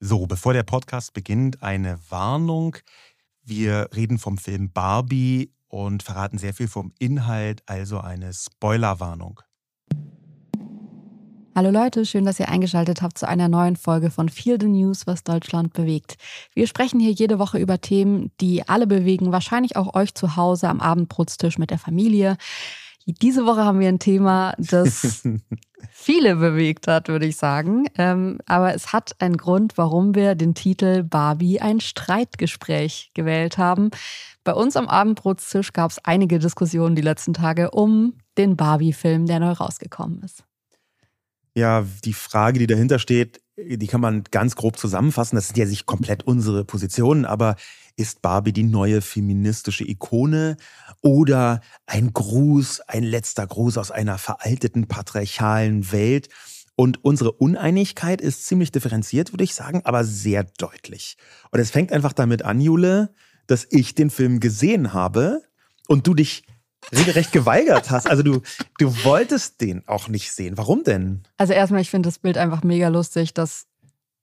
So, bevor der Podcast beginnt, eine Warnung. Wir reden vom Film Barbie und verraten sehr viel vom Inhalt, also eine Spoilerwarnung. Hallo Leute, schön, dass ihr eingeschaltet habt zu einer neuen Folge von Feel the News, was Deutschland bewegt. Wir sprechen hier jede Woche über Themen, die alle bewegen, wahrscheinlich auch euch zu Hause am Abendbrotztisch mit der Familie. Diese Woche haben wir ein Thema, das viele bewegt hat, würde ich sagen. Ähm, aber es hat einen Grund, warum wir den Titel Barbie ein Streitgespräch gewählt haben. Bei uns am Abendbrotstisch gab es einige Diskussionen die letzten Tage um den Barbie-Film, der neu rausgekommen ist. Ja, die Frage, die dahinter steht, die kann man ganz grob zusammenfassen. Das sind ja sich komplett unsere Positionen, aber ist Barbie die neue feministische Ikone oder ein Gruß, ein letzter Gruß aus einer veralteten patriarchalen Welt? Und unsere Uneinigkeit ist ziemlich differenziert, würde ich sagen, aber sehr deutlich. Und es fängt einfach damit an, Jule, dass ich den Film gesehen habe und du dich regelrecht geweigert hast. Also du, du wolltest den auch nicht sehen. Warum denn? Also erstmal, ich finde das Bild einfach mega lustig, dass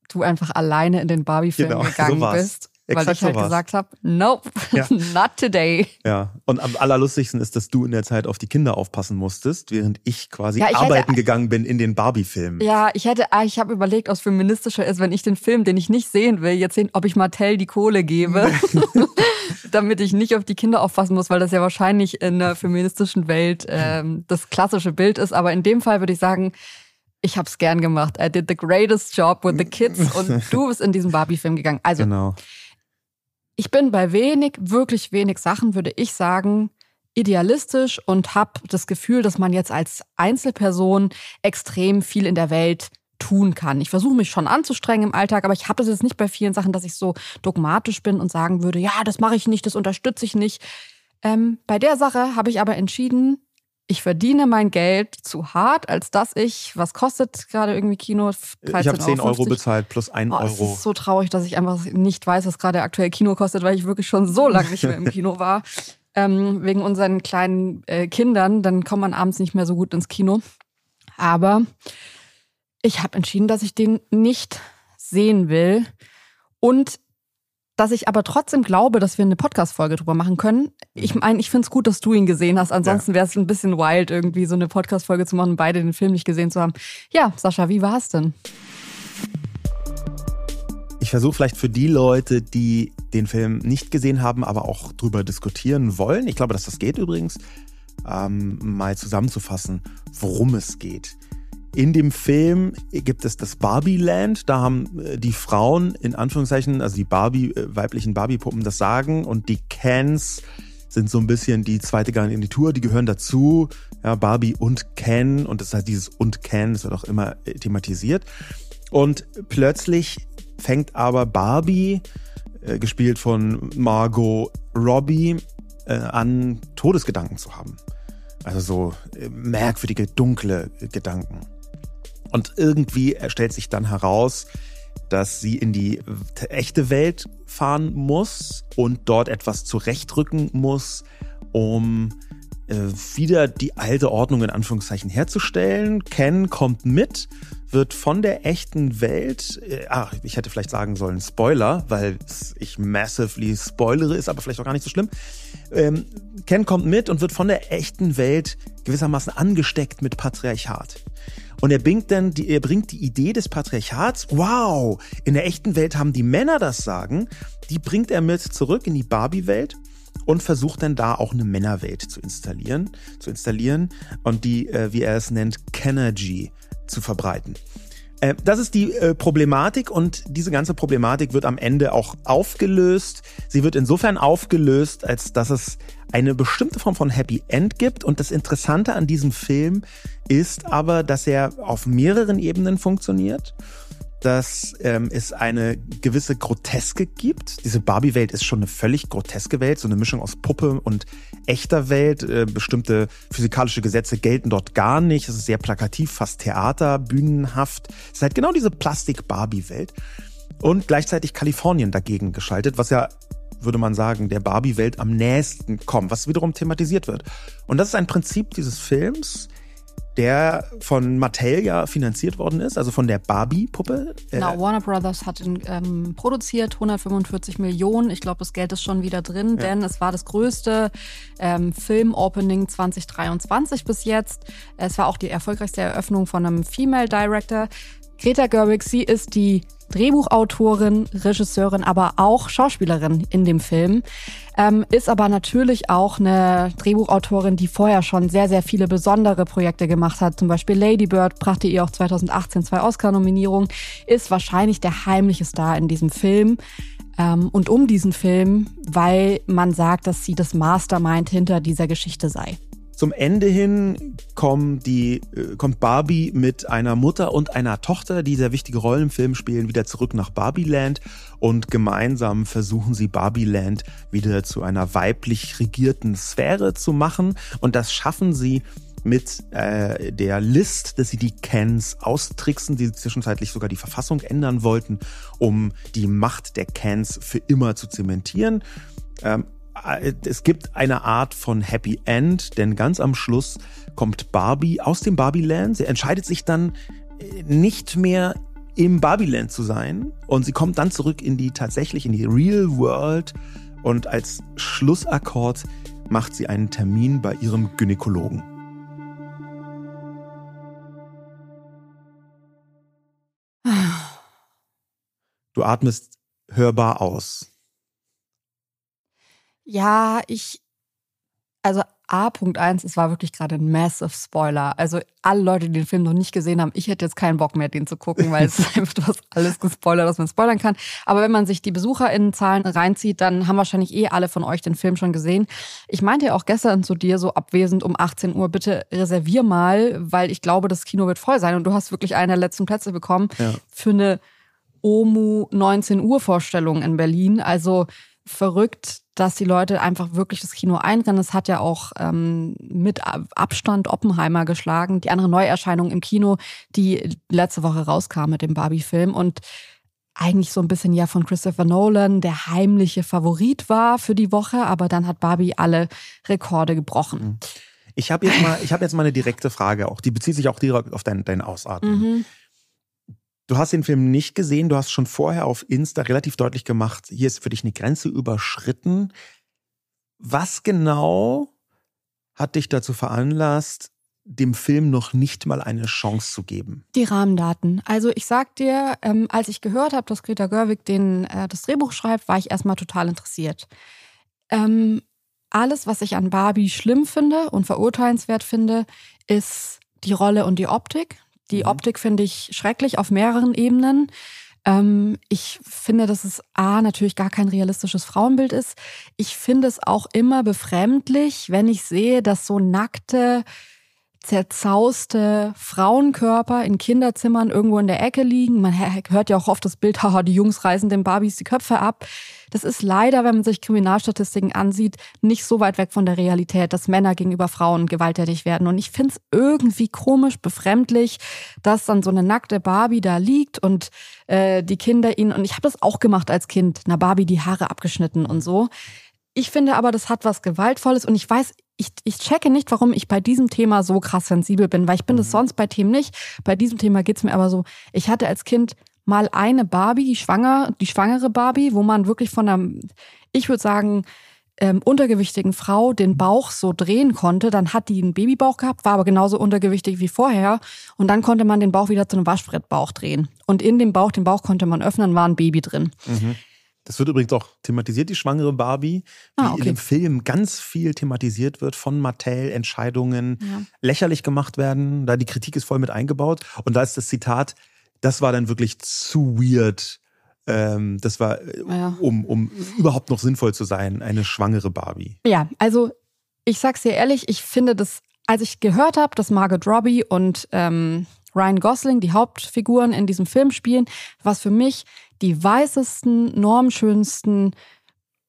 du einfach alleine in den Barbie-Film genau, gegangen so bist Exakt weil ich halt sowas. gesagt habe, nope, ja. not today. Ja, und am allerlustigsten ist, dass du in der Zeit auf die Kinder aufpassen musstest, während ich quasi ja, ich arbeiten hätte, gegangen bin in den Barbie-Filmen. Ja, ich hätte, ah, ich habe überlegt, was feministischer ist, wenn ich den Film, den ich nicht sehen will, jetzt sehen, ob ich Martell die Kohle gebe, damit ich nicht auf die Kinder aufpassen muss, weil das ja wahrscheinlich in einer feministischen Welt ähm, das klassische Bild ist. Aber in dem Fall würde ich sagen, ich habe es gern gemacht. I did the greatest job with the kids und du bist in diesen Barbie-Film gegangen. Also genau ich bin bei wenig, wirklich wenig Sachen, würde ich sagen, idealistisch und habe das Gefühl, dass man jetzt als Einzelperson extrem viel in der Welt tun kann. Ich versuche mich schon anzustrengen im Alltag, aber ich habe das jetzt nicht bei vielen Sachen, dass ich so dogmatisch bin und sagen würde, ja, das mache ich nicht, das unterstütze ich nicht. Ähm, bei der Sache habe ich aber entschieden, ich verdiene mein Geld zu hart, als dass ich, was kostet gerade irgendwie Kino? ich habe 10 Euro, Euro bezahlt plus 1 oh, Euro. Es ist so traurig, dass ich einfach nicht weiß, was gerade aktuell Kino kostet, weil ich wirklich schon so lange nicht mehr im Kino war. Ähm, wegen unseren kleinen äh, Kindern, dann kommt man abends nicht mehr so gut ins Kino. Aber ich habe entschieden, dass ich den nicht sehen will. Und dass ich aber trotzdem glaube, dass wir eine Podcast-Folge drüber machen können. Ich mhm. meine, ich finde es gut, dass du ihn gesehen hast. Ansonsten wäre es ein bisschen wild, irgendwie so eine Podcast-Folge zu machen und beide den Film nicht gesehen zu haben. Ja, Sascha, wie war es denn? Ich versuche vielleicht für die Leute, die den Film nicht gesehen haben, aber auch drüber diskutieren wollen, ich glaube, dass das geht übrigens, ähm, mal zusammenzufassen, worum es geht. In dem Film gibt es das Barbie-Land. Da haben äh, die Frauen in Anführungszeichen, also die Barbie, äh, weiblichen Barbie-Puppen das Sagen und die Cans sind so ein bisschen die zweite Garnitur, die gehören dazu. Ja, Barbie und Ken und das heißt dieses und Ken, das wird auch immer äh, thematisiert. Und plötzlich fängt aber Barbie, gespielt von Margot Robbie, an Todesgedanken zu haben. Also so merkwürdige, dunkle Gedanken. Und irgendwie stellt sich dann heraus, dass sie in die echte Welt fahren muss und dort etwas zurechtrücken muss, um äh, wieder die alte Ordnung in Anführungszeichen herzustellen. Ken kommt mit, wird von der echten Welt, äh, ah, ich hätte vielleicht sagen sollen Spoiler, weil ich massively spoilere, ist aber vielleicht auch gar nicht so schlimm. Ähm, Ken kommt mit und wird von der echten Welt gewissermaßen angesteckt mit Patriarchat. Und er bringt dann die, er bringt die Idee des Patriarchats, wow, in der echten Welt haben die Männer das Sagen, die bringt er mit zurück in die Barbie-Welt und versucht dann da auch eine Männerwelt zu installieren, zu installieren und die, äh, wie er es nennt, Kenergy zu verbreiten. Äh, das ist die äh, Problematik und diese ganze Problematik wird am Ende auch aufgelöst. Sie wird insofern aufgelöst, als dass es eine bestimmte Form von Happy End gibt. Und das Interessante an diesem Film ist aber, dass er auf mehreren Ebenen funktioniert dass ähm, es eine gewisse Groteske gibt. Diese Barbie-Welt ist schon eine völlig groteske Welt, so eine Mischung aus Puppe und echter Welt. Äh, bestimmte physikalische Gesetze gelten dort gar nicht. Es ist sehr plakativ, fast Theater, bühnenhaft. Es ist halt genau diese Plastik-Barbie-Welt. Und gleichzeitig Kalifornien dagegen geschaltet, was ja würde man sagen, der Barbie-Welt am nächsten kommt, was wiederum thematisiert wird. Und das ist ein Prinzip dieses Films, der von Mattel ja finanziert worden ist, also von der Barbie-Puppe. Genau, äh, Warner Brothers hat ihn ähm, produziert, 145 Millionen. Ich glaube, das Geld ist schon wieder drin, ja. denn es war das größte ähm, Film-Opening 2023 bis jetzt. Es war auch die erfolgreichste Eröffnung von einem Female Director. Greta Gerwig, sie ist die Drehbuchautorin, Regisseurin, aber auch Schauspielerin in dem Film. Ähm, ist aber natürlich auch eine Drehbuchautorin, die vorher schon sehr, sehr viele besondere Projekte gemacht hat. Zum Beispiel Lady Bird brachte ihr auch 2018 zwei Oscar-Nominierungen, ist wahrscheinlich der heimliche Star in diesem Film. Ähm, und um diesen Film, weil man sagt, dass sie das Mastermind hinter dieser Geschichte sei. Zum Ende hin kommen die, äh, kommt Barbie mit einer Mutter und einer Tochter, die sehr wichtige Rollen im Film spielen, wieder zurück nach Barbieland und gemeinsam versuchen sie Barbieland wieder zu einer weiblich regierten Sphäre zu machen und das schaffen sie mit äh, der List, dass sie die Cans austricksen, die zwischenzeitlich sogar die Verfassung ändern wollten, um die Macht der Cans für immer zu zementieren. Ähm, äh, es gibt eine Art von Happy End, denn ganz am Schluss kommt Barbie aus dem Barbieland. Sie entscheidet sich dann äh, nicht mehr im Barbieland zu sein und sie kommt dann zurück in die tatsächlich in die Real World und als Schlussakkord macht sie einen Termin bei ihrem Gynäkologen. Du atmest hörbar aus. Ja, ich, also A.1, es war wirklich gerade ein massive Spoiler. Also alle Leute, die den Film noch nicht gesehen haben, ich hätte jetzt keinen Bock mehr, den zu gucken, weil es ist einfach hast alles gespoilert, was man spoilern kann. Aber wenn man sich die BesucherInnenzahlen reinzieht, dann haben wahrscheinlich eh alle von euch den Film schon gesehen. Ich meinte ja auch gestern zu dir so abwesend um 18 Uhr, bitte reservier mal, weil ich glaube, das Kino wird voll sein und du hast wirklich einen der letzten Plätze bekommen ja. für eine OMU 19 Uhr Vorstellung in Berlin. Also verrückt, dass die Leute einfach wirklich das Kino einrennen. Es hat ja auch ähm, mit Abstand Oppenheimer geschlagen, die andere Neuerscheinung im Kino, die letzte Woche rauskam mit dem Barbie-Film und eigentlich so ein bisschen ja von Christopher Nolan der heimliche Favorit war für die Woche, aber dann hat Barbie alle Rekorde gebrochen. Mhm. Ich habe jetzt mal, ich habe jetzt mal eine direkte Frage auch. Die bezieht sich auch direkt auf dein, dein Ausatmen. Mhm. Du hast den Film nicht gesehen, du hast schon vorher auf Insta relativ deutlich gemacht, hier ist für dich eine Grenze überschritten. Was genau hat dich dazu veranlasst, dem Film noch nicht mal eine Chance zu geben? Die Rahmendaten. Also ich sag dir, ähm, als ich gehört habe, dass Greta Gerwig den, äh, das Drehbuch schreibt, war ich erstmal total interessiert. Ähm, alles, was ich an Barbie schlimm finde und verurteilenswert finde, ist die Rolle und die Optik. Die mhm. Optik finde ich schrecklich auf mehreren Ebenen. Ähm, ich finde, dass es A, natürlich gar kein realistisches Frauenbild ist. Ich finde es auch immer befremdlich, wenn ich sehe, dass so nackte, zerzauste Frauenkörper in Kinderzimmern irgendwo in der Ecke liegen. Man hört ja auch oft das Bild, haha, die Jungs reißen den Barbies die Köpfe ab. Das ist leider, wenn man sich Kriminalstatistiken ansieht, nicht so weit weg von der Realität, dass Männer gegenüber Frauen gewalttätig werden. Und ich finde es irgendwie komisch, befremdlich, dass dann so eine nackte Barbie da liegt und äh, die Kinder ihn, und ich habe das auch gemacht als Kind, einer Barbie die Haare abgeschnitten und so. Ich finde aber, das hat was Gewaltvolles und ich weiß, ich, ich checke nicht, warum ich bei diesem Thema so krass sensibel bin, weil ich bin mhm. sonst bei Themen nicht. Bei diesem Thema geht's mir aber so, ich hatte als Kind mal eine Barbie, die schwanger, die schwangere Barbie, wo man wirklich von einer, ich würde sagen, ähm, untergewichtigen Frau den Bauch so drehen konnte, dann hat die einen Babybauch gehabt, war aber genauso untergewichtig wie vorher. Und dann konnte man den Bauch wieder zu einem Waschbrettbauch drehen. Und in dem Bauch, den Bauch konnte man öffnen, war ein Baby drin. Mhm. Das wird übrigens auch thematisiert, die schwangere Barbie, wie ah, okay. in dem Film ganz viel thematisiert wird von Mattel, Entscheidungen ja. lächerlich gemacht werden. Da die Kritik ist voll mit eingebaut. Und da ist das Zitat, das war dann wirklich zu weird. Ähm, das war, äh, ja. um, um überhaupt noch sinnvoll zu sein, eine schwangere Barbie. Ja, also ich sag's dir ehrlich, ich finde das, als ich gehört habe, dass Margot Robbie und ähm, Ryan Gosling die Hauptfiguren in diesem Film spielen, was für mich die weißesten, normschönsten,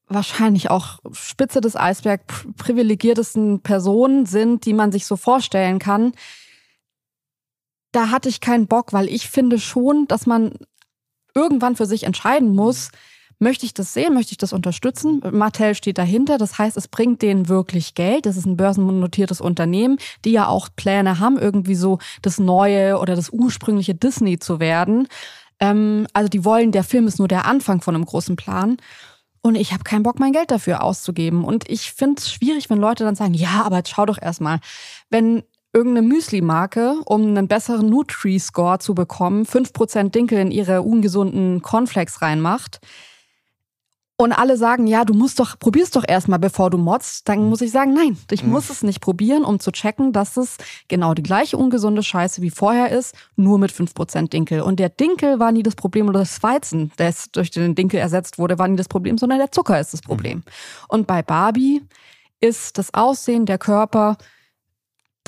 wahrscheinlich auch Spitze des Eisbergs, privilegiertesten Personen sind, die man sich so vorstellen kann da hatte ich keinen Bock, weil ich finde schon, dass man irgendwann für sich entscheiden muss, Möchte ich das sehen? Möchte ich das unterstützen? Mattel steht dahinter. Das heißt, es bringt denen wirklich Geld. Das ist ein börsennotiertes Unternehmen, die ja auch Pläne haben, irgendwie so das neue oder das ursprüngliche Disney zu werden. Ähm, also die wollen, der Film ist nur der Anfang von einem großen Plan. Und ich habe keinen Bock, mein Geld dafür auszugeben. Und ich finde es schwierig, wenn Leute dann sagen, ja, aber jetzt schau doch erstmal, wenn irgendeine Müsli-Marke, um einen besseren Nutri-Score zu bekommen, 5% Dinkel in ihre ungesunden Cornflakes reinmacht, und alle sagen, ja, du musst doch, probier's doch erstmal, bevor du motzt, dann muss ich sagen, nein, ich mhm. muss es nicht probieren, um zu checken, dass es genau die gleiche ungesunde Scheiße wie vorher ist, nur mit 5% Dinkel. Und der Dinkel war nie das Problem oder das Weizen, das durch den Dinkel ersetzt wurde, war nie das Problem, sondern der Zucker ist das Problem. Mhm. Und bei Barbie ist das Aussehen, der Körper,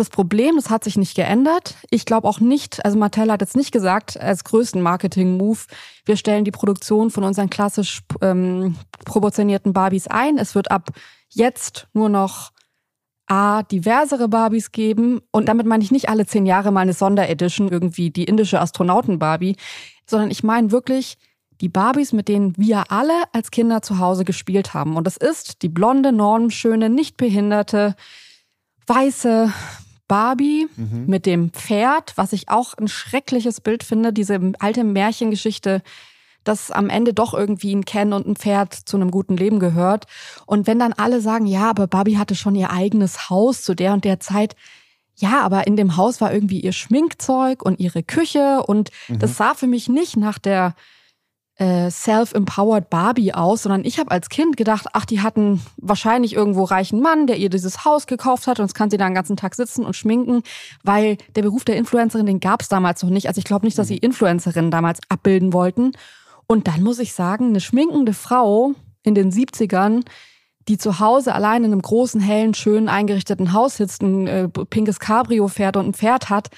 das Problem, das hat sich nicht geändert. Ich glaube auch nicht, also Mattel hat jetzt nicht gesagt, als größten Marketing-Move, wir stellen die Produktion von unseren klassisch ähm, proportionierten Barbies ein. Es wird ab jetzt nur noch A, diversere Barbies geben. Und damit meine ich nicht alle zehn Jahre mal eine Sonderedition, irgendwie die indische Astronauten-Barbie, sondern ich meine wirklich die Barbies, mit denen wir alle als Kinder zu Hause gespielt haben. Und das ist die blonde, normschöne, nicht behinderte, weiße, Barbie mhm. mit dem Pferd, was ich auch ein schreckliches Bild finde, diese alte Märchengeschichte, dass am Ende doch irgendwie ein Ken und ein Pferd zu einem guten Leben gehört. Und wenn dann alle sagen, ja, aber Barbie hatte schon ihr eigenes Haus zu der und der Zeit, ja, aber in dem Haus war irgendwie ihr Schminkzeug und ihre Küche und mhm. das sah für mich nicht nach der äh, self-empowered Barbie aus, sondern ich habe als Kind gedacht, ach, die hatten wahrscheinlich irgendwo reichen Mann, der ihr dieses Haus gekauft hat und jetzt kann sie da den ganzen Tag sitzen und schminken, weil der Beruf der Influencerin, den gab es damals noch nicht. Also ich glaube nicht, dass sie mhm. Influencerinnen damals abbilden wollten. Und dann muss ich sagen, eine schminkende Frau in den 70ern, die zu Hause allein in einem großen, hellen, schön eingerichteten Haus sitzt, ein äh, pinkes Cabrio fährt und ein Pferd hat,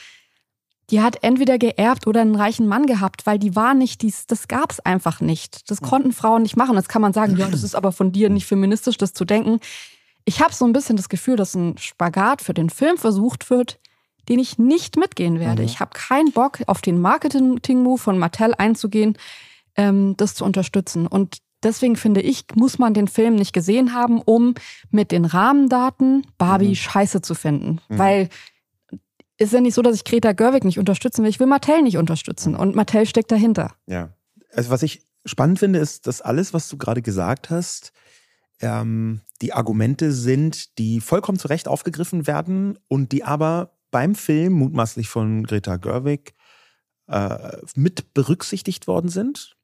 die hat entweder geerbt oder einen reichen Mann gehabt, weil die war nicht, dies, das gab's einfach nicht. Das konnten Frauen nicht machen. Jetzt kann man sagen, ja, das ist aber von dir nicht feministisch, das zu denken. Ich habe so ein bisschen das Gefühl, dass ein Spagat für den Film versucht wird, den ich nicht mitgehen werde. Mhm. Ich habe keinen Bock, auf den Marketing-Move von Mattel einzugehen, ähm, das zu unterstützen. Und deswegen finde ich, muss man den Film nicht gesehen haben, um mit den Rahmendaten Barbie mhm. scheiße zu finden. Mhm. Weil ist ja nicht so, dass ich Greta Gerwig nicht unterstützen will. Ich will Mattel nicht unterstützen und Mattel steckt dahinter. Ja. Also was ich spannend finde, ist, dass alles, was du gerade gesagt hast, ähm, die Argumente sind, die vollkommen zu Recht aufgegriffen werden und die aber beim Film mutmaßlich von Greta Gerwig äh, mit berücksichtigt worden sind.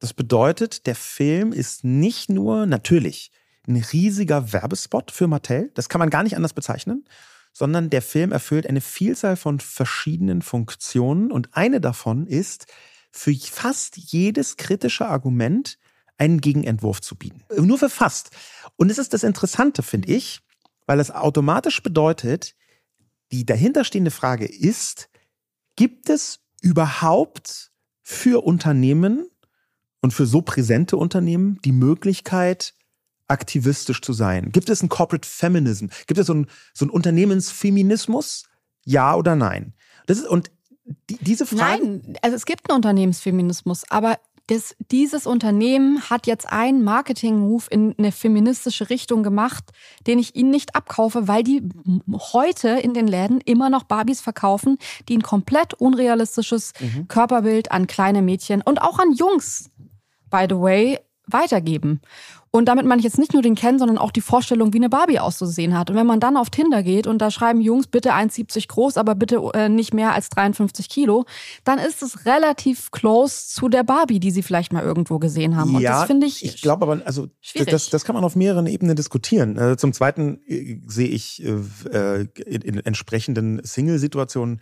Das bedeutet, der Film ist nicht nur natürlich ein riesiger Werbespot für Mattel, das kann man gar nicht anders bezeichnen, sondern der Film erfüllt eine Vielzahl von verschiedenen Funktionen und eine davon ist, für fast jedes kritische Argument einen Gegenentwurf zu bieten. Nur für fast. Und es ist das Interessante, finde ich, weil es automatisch bedeutet, die dahinterstehende Frage ist, gibt es überhaupt für Unternehmen und für so präsente Unternehmen die Möglichkeit, aktivistisch zu sein? Gibt es ein Corporate Feminism? Gibt es so ein, so ein Unternehmensfeminismus? Ja oder nein? Das ist, und die, diese Frage. Nein, also es gibt einen Unternehmensfeminismus, aber das, dieses Unternehmen hat jetzt einen Marketing-Move in eine feministische Richtung gemacht, den ich ihnen nicht abkaufe, weil die heute in den Läden immer noch Barbies verkaufen, die ein komplett unrealistisches mhm. Körperbild an kleine Mädchen und auch an Jungs, by the way, weitergeben. Und damit meine ich jetzt nicht nur den Ken, sondern auch die Vorstellung, wie eine Barbie auszusehen hat. Und wenn man dann auf Tinder geht und da schreiben Jungs bitte 1,70 groß, aber bitte äh, nicht mehr als 53 Kilo, dann ist es relativ close zu der Barbie, die sie vielleicht mal irgendwo gesehen haben. Und ja, das finde ich. Ich glaube aber, also das, das kann man auf mehreren Ebenen diskutieren. Äh, zum Zweiten äh, sehe ich in, in entsprechenden Single-Situationen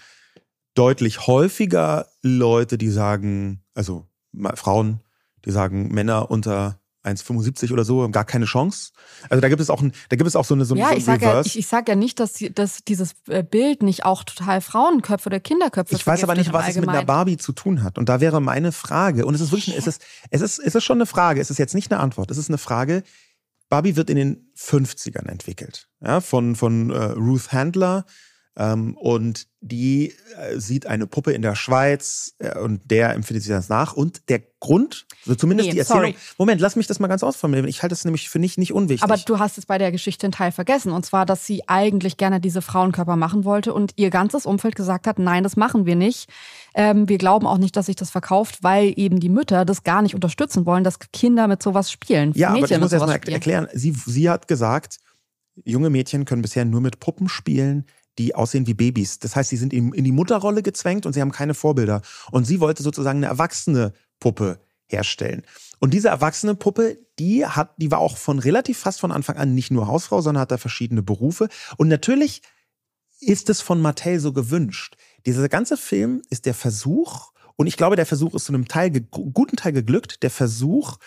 deutlich häufiger Leute, die sagen, also Frauen, die sagen, Männer unter 1,75 oder so, gar keine Chance. Also da gibt es auch ein, da gibt es auch so eine so Ja, so ich sage ja, ich, ich sag ja nicht, dass, dass dieses äh, Bild nicht auch total Frauenköpfe oder Kinderköpfe Ich weiß aber nicht, was es mit einer Barbie zu tun hat. Und da wäre meine Frage, und es ist wirklich, es ist, es ist, es ist schon eine Frage, es ist jetzt nicht eine Antwort, es ist eine Frage. Barbie wird in den 50ern entwickelt, ja, von, von äh, Ruth Handler, und die äh, sieht eine Puppe in der Schweiz äh, und der empfindet sie das nach. Und der Grund, so zumindest Nee, die Erzählung. sorry. Moment, lass mich das mal ganz ausformulieren. Ich halte das nämlich für nicht, nicht unwichtig. Aber du hast es bei der Geschichte einen Teil vergessen. Und zwar, dass sie eigentlich gerne diese Frauenkörper machen wollte und ihr ganzes Umfeld gesagt hat, nein, das machen wir nicht. Ähm, wir glauben auch nicht, dass sich das verkauft, weil eben die Mütter das gar nicht unterstützen wollen, dass Kinder mit sowas spielen. ja, aber Mädchen ich muss erst mal erklären. Sie, sie hat gesagt, junge Mädchen können bisher nur mit Puppen spielen, die aussehen wie Babys. Das heißt, sie sind in, die Mutterrolle gezwängt und sie haben keine Vorbilder. Und sie wollte sozusagen eine erwachsene Puppe herstellen. Und diese erwachsene Puppe, die hat, die war auch von relativ fast von Anfang an nicht nur Hausfrau, sondern hat da verschiedene Berufe. Und natürlich ist es von Mattel so gewünscht. Dieser ganze Film ist der Versuch, und ich glaube, der Versuch ist zu einem Teil, guten Teil geglückt, der Versuch,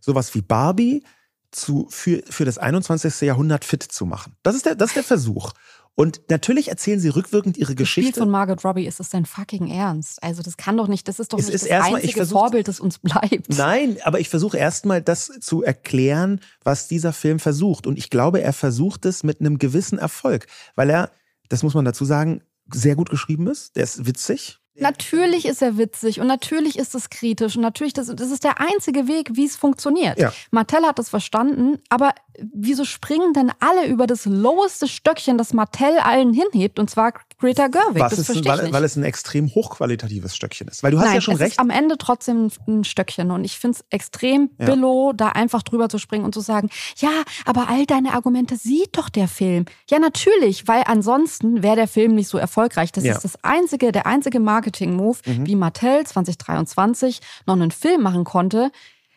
sowas wie Barbie zu, für, für das 21. Jahrhundert fit zu machen. Das ist der, das ist der Versuch. Und natürlich erzählen sie rückwirkend ihre Gespielt Geschichte. von Margot Robbie, ist das dein fucking Ernst? Also das kann doch nicht, das ist doch Es nicht ist das ich einzige versuch- Vorbild, das uns bleibt. Nein, aber ich versuche erstmal das zu erklären, was dieser Film versucht. Und ich glaube, er versucht es mit einem gewissen Erfolg, weil er, das muss man dazu sagen, sehr gut geschrieben ist. Der ist witzig. Natürlich ist er witzig und natürlich ist es kritisch und natürlich, das, das ist der einzige Weg, wie es funktioniert. Ja. Mattel hat das verstanden, aber wieso springen denn alle über das loweste Stöckchen, das Mattel allen hinhebt, und zwar Greta Gerwig? Was das ist, weil, nicht. weil es ein extrem hochqualitatives Stöckchen ist. Weil du hast Nein, ja schon es recht. ist am Ende trotzdem ein Stöckchen und ich finde es extrem Ja. billow, da einfach drüber zu springen und zu sagen, ja, aber all deine Argumente sieht doch der Film. Ja, natürlich, weil ansonsten wäre der Film nicht so erfolgreich. Das Ja. Ist das einzige, der einzige Marketing-Move, wie Mattel 2023 noch einen Film machen konnte.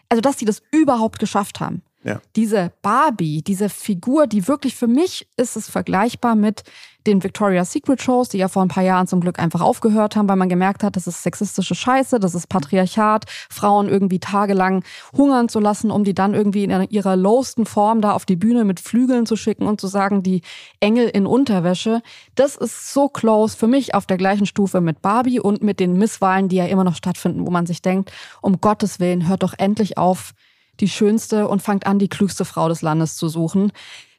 Also, dass die das überhaupt geschafft haben. Ja. Diese Barbie, diese Figur, die wirklich für mich ist es vergleichbar mit den Victoria's Secret Shows, die ja vor ein paar Jahren zum Glück einfach aufgehört haben, weil man gemerkt hat, das ist sexistische Scheiße, das ist Patriarchat, Frauen irgendwie tagelang hungern zu lassen, um die dann irgendwie in ihrer lowsten Form da auf die Bühne mit Flügeln zu schicken und zu sagen, die Engel in Unterwäsche. Das ist so close für mich auf der gleichen Stufe mit Barbie und mit den Misswahlen, die ja immer noch stattfinden, wo man sich denkt, um Gottes Willen, hört doch endlich auf, die schönste und fangt an, die klügste Frau des Landes zu suchen.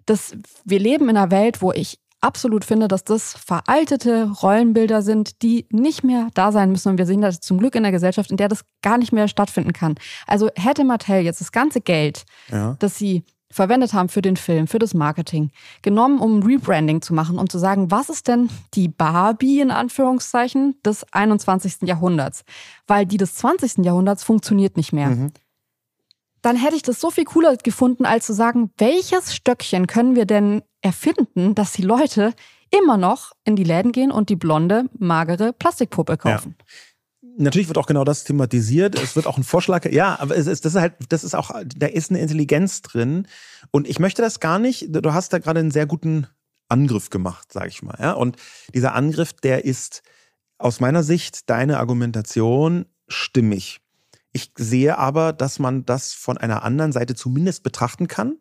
Das, wir leben in einer Welt, wo ich absolut finde, dass das veraltete Rollenbilder sind, die nicht mehr da sein müssen. Und wir sehen das zum Glück in der Gesellschaft, in der das gar nicht mehr stattfinden kann. Also hätte Mattel jetzt das ganze Geld, Ja. das sie verwendet haben für den Film, für das Marketing, genommen, um Rebranding zu machen und zu sagen, was ist denn die Barbie in Anführungszeichen des 21. Jahrhunderts? Weil die des 20. Jahrhunderts funktioniert nicht mehr Mhm. Dann hätte ich das so viel cooler gefunden, als zu sagen, welches Stöckchen können wir denn erfinden, dass die Leute immer noch in die Läden gehen und die blonde, magere Plastikpuppe kaufen. Natürlich wird auch genau das thematisiert. Es wird auch ein Vorschlag, ja, aber es ist, das ist halt, das ist auch, da ist eine Intelligenz drin. Und ich möchte das gar nicht, du hast da gerade einen sehr guten Angriff gemacht, sage ich mal. Ja? Und dieser Angriff, der ist aus meiner Sicht deine Argumentation stimmig. Ich sehe aber, dass man das von einer anderen Seite zumindest betrachten kann.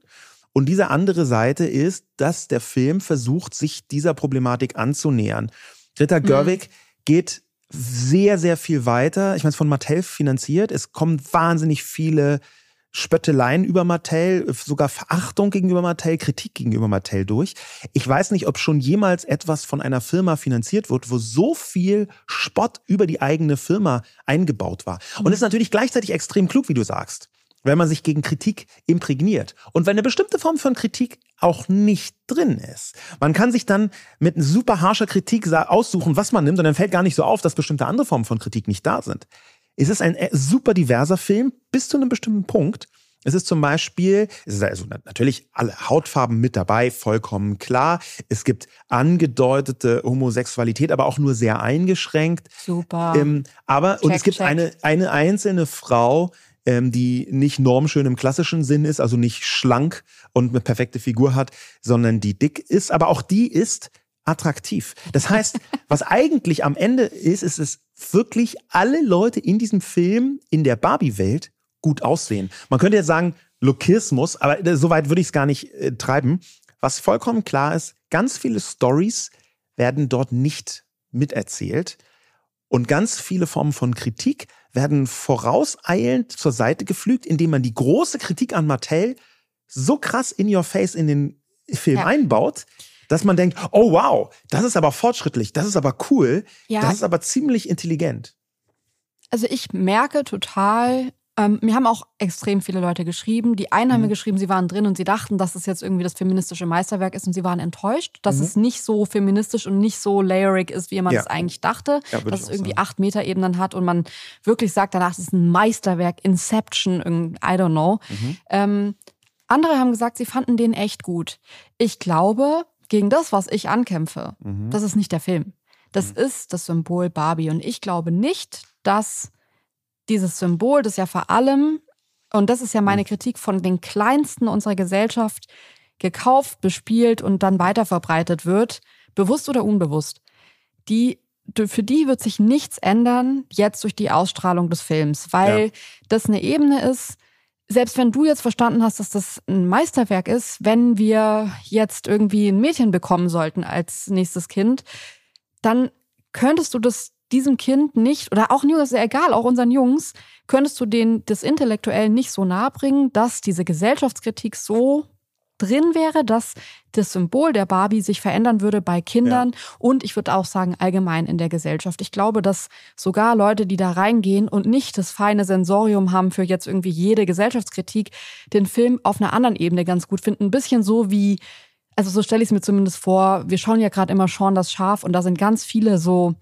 Und diese andere Seite ist, dass der Film versucht, sich dieser Problematik anzunähern. Greta Gerwig geht sehr, sehr viel weiter. Ich meine, es ist von Mattel finanziert. Es kommen wahnsinnig viele Spötteleien über Mattel, sogar Verachtung gegenüber Mattel, Kritik gegenüber Mattel durch. Ich weiß nicht, ob schon jemals etwas von einer Firma finanziert wird, wo so viel Spott über die eigene Firma eingebaut war. Und es ist natürlich gleichzeitig extrem klug, wie du sagst, wenn man sich gegen Kritik imprägniert. Und wenn eine bestimmte Form von Kritik auch nicht drin ist. Man kann sich dann mit super harscher Kritik aussuchen, was man nimmt, und dann fällt gar nicht so auf, dass bestimmte andere Formen von Kritik nicht da sind. Es ist ein äh, super diverser Film bis zu einem bestimmten Punkt. Es ist zum Beispiel, es ist also na- natürlich alle Hautfarben mit dabei, vollkommen klar. Es gibt angedeutete Homosexualität, aber auch nur sehr eingeschränkt. Super. Ähm, aber, und Check, es gibt check. eine, eine einzelne Frau, ähm, die nicht normschön im klassischen Sinn ist, also nicht schlank und eine perfekte Figur hat, sondern die dick ist, aber auch die ist attraktiv. Das heißt, was eigentlich am Ende ist, ist es wirklich alle Leute in diesem Film, in der Barbie-Welt gut aussehen. Man könnte jetzt sagen, Lokismus, aber äh, so weit würde ich es gar nicht äh, treiben. Was vollkommen klar ist, ganz viele Stories werden dort nicht miterzählt. Und ganz viele Formen von Kritik werden vorauseilend zur Seite geflügt, indem man die große Kritik an Mattel so krass in your face in den Film Ja. einbaut, dass man denkt, oh wow, das ist aber fortschrittlich, das ist aber cool, Ja. das ist aber ziemlich intelligent. Also ich merke total, ähm, mir haben auch extrem viele Leute geschrieben. Die einen haben mir geschrieben, sie waren drin und sie dachten, dass es jetzt irgendwie das feministische Meisterwerk ist und sie waren enttäuscht, dass es nicht so feministisch und nicht so layerig ist, wie man Ja. es eigentlich dachte. Ja, dass es irgendwie sagen. acht Meter Ebenen hat und man wirklich sagt danach, es ist ein Meisterwerk, Inception, I don't know. Mhm. Ähm, andere haben gesagt, sie fanden den echt gut. Ich glaube, gegen das, was ich ankämpfe, Mhm. das ist nicht der Film. Das ist das Symbol Barbie. Und ich glaube nicht, dass dieses Symbol, das ja vor allem, und das ist ja meine Kritik von den Kleinsten unserer Gesellschaft, gekauft, bespielt und dann weiterverbreitet wird, bewusst oder unbewusst, die, für die wird sich nichts ändern jetzt durch die Ausstrahlung des Films, weil Ja. das eine Ebene ist, selbst wenn du jetzt verstanden hast, dass das ein Meisterwerk ist, wenn wir jetzt irgendwie ein Mädchen bekommen sollten als nächstes Kind, dann könntest du das diesem Kind nicht, oder auch Jungs, ist ja egal, auch unseren Jungs, könntest du denen das intellektuell nicht so nahe bringen, dass diese Gesellschaftskritik so drin wäre, dass das Symbol der Barbie sich verändern würde bei Kindern und ich würde auch sagen allgemein in der Gesellschaft. Ich glaube, dass sogar Leute, die da reingehen und nicht das feine Sensorium haben für jetzt irgendwie jede Gesellschaftskritik, den Film auf einer anderen Ebene ganz gut finden. Ein bisschen so wie, also so stelle ich es mir zumindest vor, wir schauen ja gerade immer Sean das Schaf und da sind ganz viele so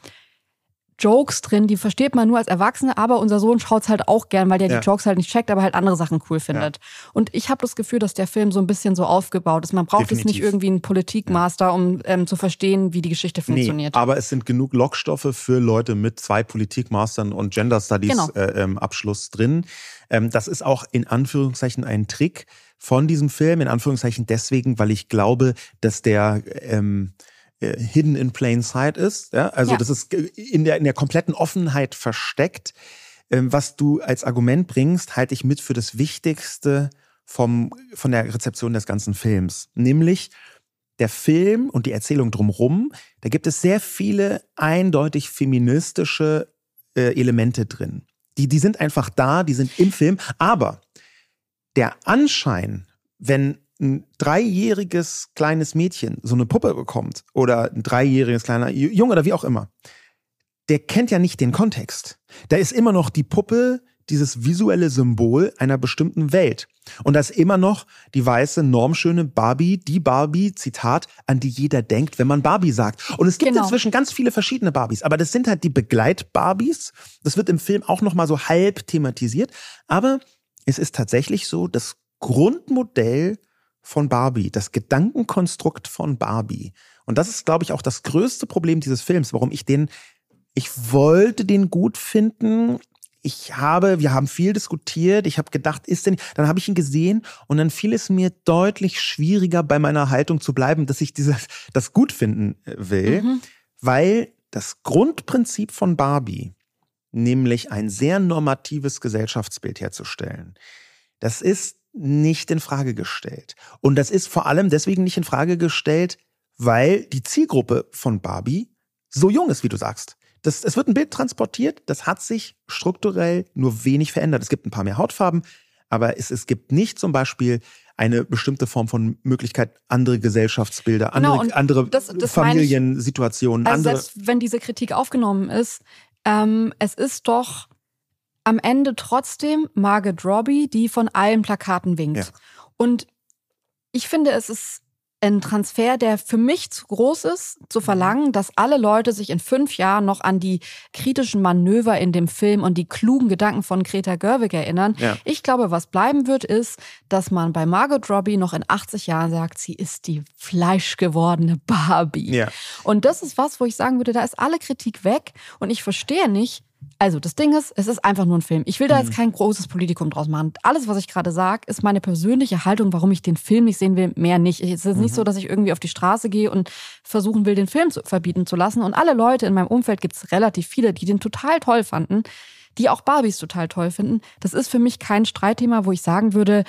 Jokes drin, die versteht man nur als Erwachsene, aber unser Sohn schaut's halt auch gern, weil der Ja. die Jokes halt nicht checkt, aber halt andere Sachen cool findet. Und ich habe das Gefühl, dass der Film so ein bisschen so aufgebaut ist. Man braucht jetzt nicht Definitiv. irgendwie einen Politikmaster, um ähm, zu verstehen, wie die Geschichte funktioniert. Nee, aber es sind genug Lockstoffe für Leute mit zwei Politikmastern und Gender Studies Genau. äh, ähm, Abschluss drin. Ähm, das ist auch in Anführungszeichen ein Trick von diesem Film, in Anführungszeichen deswegen, weil ich glaube, dass der ähm, äh, hidden in plain sight ist. Ja? Also Ja. das ist in der, in der kompletten Offenheit versteckt. Ähm, was du als Argument bringst, halte ich mit für das Wichtigste vom, von der Rezeption des ganzen Films. Nämlich, der Film und die Erzählung drumherum, da gibt es sehr viele eindeutig feministische äh, Elemente drin. Die, die sind einfach da, die sind im Film, aber der Anschein, wenn ein dreijähriges kleines Mädchen so eine Puppe bekommt oder ein dreijähriges kleiner Ju- Junge oder wie auch immer, der kennt ja nicht den Kontext. Da ist immer noch die Puppe dieses visuelle Symbol einer bestimmten Welt. Und da ist immer noch die weiße, normschöne Barbie, die Barbie, Zitat, an die jeder denkt, wenn man Barbie sagt. Und es gibt Genau. inzwischen ganz viele verschiedene Barbies, aber das sind halt die Begleit-Barbies. Das wird im Film auch nochmal so halb thematisiert. Aber es ist tatsächlich so, das Grundmodell von Barbie, das Gedankenkonstrukt von Barbie. Und das ist, glaube ich, auch das größte Problem dieses Films, warum ich den, ich wollte den gut finden. Ich habe, wir haben viel diskutiert. Ich habe gedacht, ist denn, dann habe ich ihn gesehen und dann fiel es mir deutlich schwieriger, bei meiner Haltung zu bleiben, dass ich dieses, das gut finden äh, will, Mhm. weil das Grundprinzip von Barbie, nämlich ein sehr normatives Gesellschaftsbild herzustellen, das ist nicht in Frage gestellt. Und das ist vor allem deswegen nicht in Frage gestellt, weil die Zielgruppe von Barbie so jung ist, wie du sagst. Das, es wird ein Bild transportiert, das hat sich strukturell nur wenig verändert. Es gibt ein paar mehr Hautfarben, aber es, es gibt nicht zum Beispiel eine bestimmte Form von Möglichkeit, andere Gesellschaftsbilder, Genau, andere, das- das meine ich- Familiensituationen, Also andere. selbst wenn diese Kritik aufgenommen ist, ähm, es ist doch am Ende trotzdem Margaret Robbie, die von allen Plakaten winkt. Ja. Und ich finde, es ist ein Transfer, der für mich zu groß ist, Mhm. zu verlangen, dass alle Leute sich in fünf Jahren noch an die kritischen Manöver in dem Film und die klugen Gedanken von Greta Gerwig erinnern. Ja. Ich glaube, was bleiben wird, ist, dass man bei Margot Robbie noch in 80 Jahren sagt, sie ist die fleischgewordene Barbie. Ja. Und das ist was, wo ich sagen würde, da ist alle Kritik weg und ich verstehe nicht. Also das Ding ist, es ist einfach nur ein Film. Ich will da jetzt kein großes Politikum draus machen. Alles, was ich gerade sage, ist meine persönliche Haltung, warum ich den Film nicht sehen will, mehr nicht. Es ist nicht so, dass ich irgendwie auf die Straße gehe und versuchen will, den Film zu verbieten zu lassen. Und alle Leute in meinem Umfeld gibt es relativ viele, die den total toll fanden, die auch Barbies total toll finden. Das ist für mich kein Streitthema, wo ich sagen würde,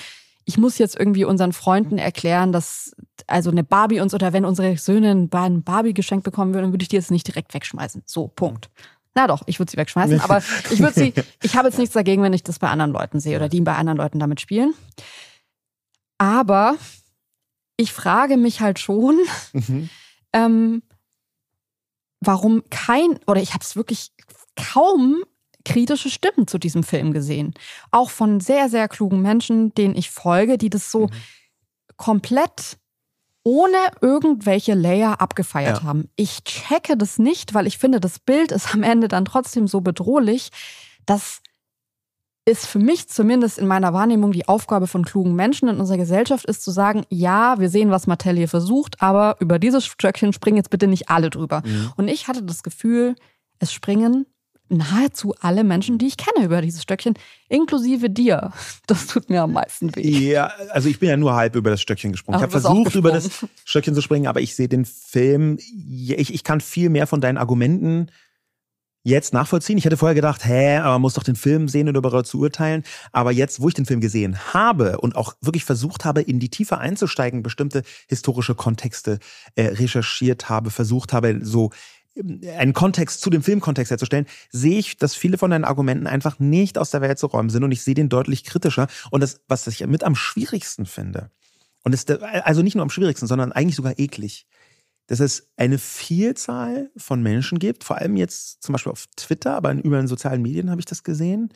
ich muss jetzt irgendwie unseren Freunden erklären, dass also eine Barbie uns oder wenn unsere Söhne ein Barbie geschenkt bekommen würden, dann würde ich die jetzt nicht direkt wegschmeißen. So, Punkt. Na doch, ich würde sie wegschmeißen, aber ich würde sie, ich habe jetzt nichts dagegen, wenn ich das bei anderen Leuten sehe oder die bei anderen Leuten damit spielen. Aber ich frage mich halt schon, mhm. ähm, warum kein, oder ich habe es wirklich kaum kritische Stimmen zu diesem Film gesehen. Auch von sehr, sehr klugen Menschen, denen ich folge, die das so mhm. komplett ohne irgendwelche Layer abgefeiert ja. haben. Ich checke das nicht, weil ich finde, das Bild ist am Ende dann trotzdem so bedrohlich, dass ist für mich zumindest in meiner Wahrnehmung die Aufgabe von klugen Menschen in unserer Gesellschaft ist zu sagen, ja, wir sehen, was Mattel hier versucht, aber über dieses Stöckchen springen jetzt bitte nicht alle drüber. Mhm. Und ich hatte das Gefühl, es springen nahezu alle Menschen, die ich kenne über dieses Stöckchen, inklusive dir. Das tut mir am meisten weh. Ja, also ich bin ja nur halb über das Stöckchen gesprungen. Ach, ich habe versucht, über das Stöckchen zu springen, aber ich sehe den Film, ich, ich kann viel mehr von deinen Argumenten jetzt nachvollziehen. Ich hätte vorher gedacht, hä, aber man muss doch den Film sehen und darüber zu urteilen. Aber jetzt, wo ich den Film gesehen habe und auch wirklich versucht habe, in die Tiefe einzusteigen, bestimmte historische Kontexte äh, recherchiert habe, versucht habe, so einen Kontext zu dem Filmkontext herzustellen, sehe ich, dass viele von deinen Argumenten einfach nicht aus der Welt zu räumen sind und ich sehe den deutlich kritischer. Und das, was ich mit am schwierigsten finde, und ist also nicht nur am schwierigsten, sondern eigentlich sogar eklig, dass es eine Vielzahl von Menschen gibt, vor allem jetzt zum Beispiel auf Twitter, aber in über den sozialen Medien habe ich das gesehen,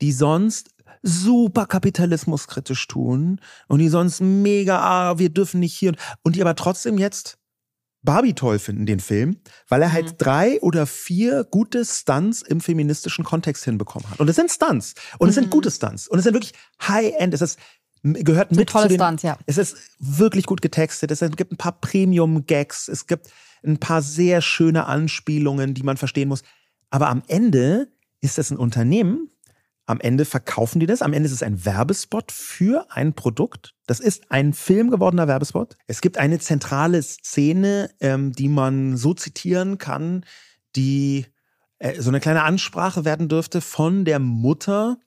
die sonst super kapitalismuskritisch tun und die sonst mega, ah, wir dürfen nicht hier und die aber trotzdem jetzt Barbie toll finden, den Film, weil er halt mhm. drei oder vier gute Stunts im feministischen Kontext hinbekommen hat. Und es sind Stunts. Und es sind mhm. gute Stunts. Und es sind wirklich High-End. Es ist gehört mit tolle zu den, Stunts, ja. Es ist wirklich gut getextet. Es gibt ein paar Premium-Gags. Es gibt ein paar sehr schöne Anspielungen, die man verstehen muss. Aber am Ende ist es ein Unternehmen. Am Ende verkaufen die das. Am Ende ist es ein Werbespot für ein Produkt. Das ist ein Film gewordener Werbespot. Es gibt eine zentrale Szene, ähm, die man so zitieren kann, die äh, so eine kleine Ansprache werden dürfte von der Mutter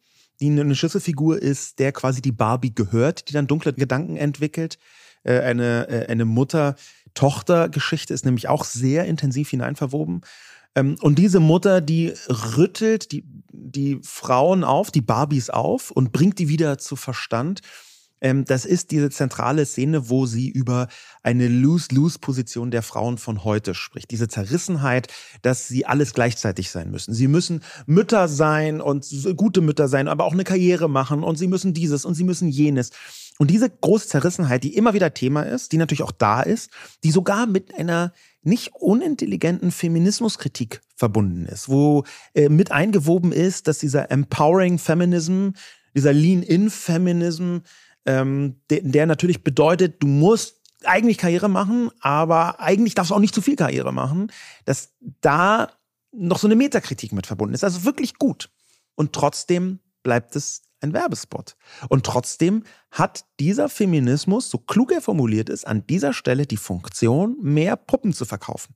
die eine Schlüsselfigur ist, der quasi die Barbie gehört, die dann dunkle Gedanken entwickelt. Äh, eine, äh, eine Mutter-Tochter-Geschichte ist nämlich auch sehr intensiv hineinverwoben. Ähm, und diese Mutter, die rüttelt die, die Frauen auf, die Barbies auf und bringt die wieder zu Verstand ähm, das ist diese zentrale Szene, wo sie über eine Lose-Lose-Position der Frauen von heute spricht. Diese Zerrissenheit, dass sie alles gleichzeitig sein müssen. Sie müssen Mütter sein und gute Mütter sein, aber auch eine Karriere machen und sie müssen dieses und sie müssen jenes. Und diese große Zerrissenheit, die immer wieder Thema ist, die natürlich auch da ist, die sogar mit einer nicht unintelligenten Feminismuskritik verbunden ist, wo äh, mit eingewoben ist, dass dieser Empowering Feminism, dieser Lean-in-Feminism ähm, der, der natürlich bedeutet, du musst eigentlich Karriere machen, aber eigentlich darfst du auch nicht zu viel Karriere machen, dass da noch so eine Metakritik mit verbunden ist. Also wirklich gut. Und trotzdem bleibt es ein Werbespot. Und trotzdem hat dieser Feminismus, so klug er formuliert ist, an dieser Stelle die Funktion, mehr Puppen zu verkaufen.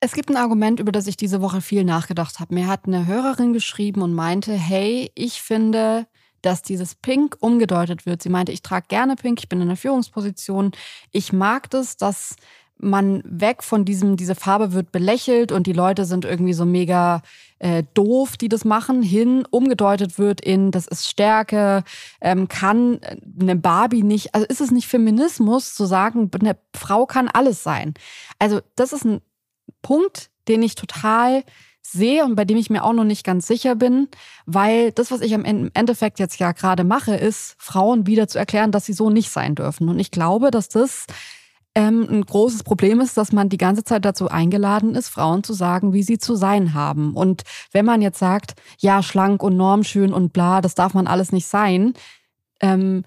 Es gibt ein Argument, über das ich diese Woche viel nachgedacht habe. Mir hat eine Hörerin geschrieben und meinte, hey, ich finde, dass dieses Pink umgedeutet wird. Sie meinte, ich trage gerne Pink, ich bin in einer Führungsposition. Ich mag das, dass man weg von diesem, diese Farbe wird belächelt und die Leute sind irgendwie so mega äh, doof, die das machen, hin umgedeutet wird in, das ist Stärke, ähm, kann eine Barbie nicht, also ist es nicht Feminismus zu sagen, eine Frau kann alles sein. Also das ist ein Punkt, den ich total sehe und bei dem ich mir auch noch nicht ganz sicher bin, weil das, was ich im Endeffekt jetzt ja gerade mache, ist, Frauen wieder zu erklären, dass sie so nicht sein dürfen. Und ich glaube, dass das ähm, ein großes Problem ist, dass man die ganze Zeit dazu eingeladen ist, Frauen zu sagen, wie sie zu sein haben. Und wenn man jetzt sagt, ja, schlank und normschön und bla, das darf man alles nicht sein, ähm,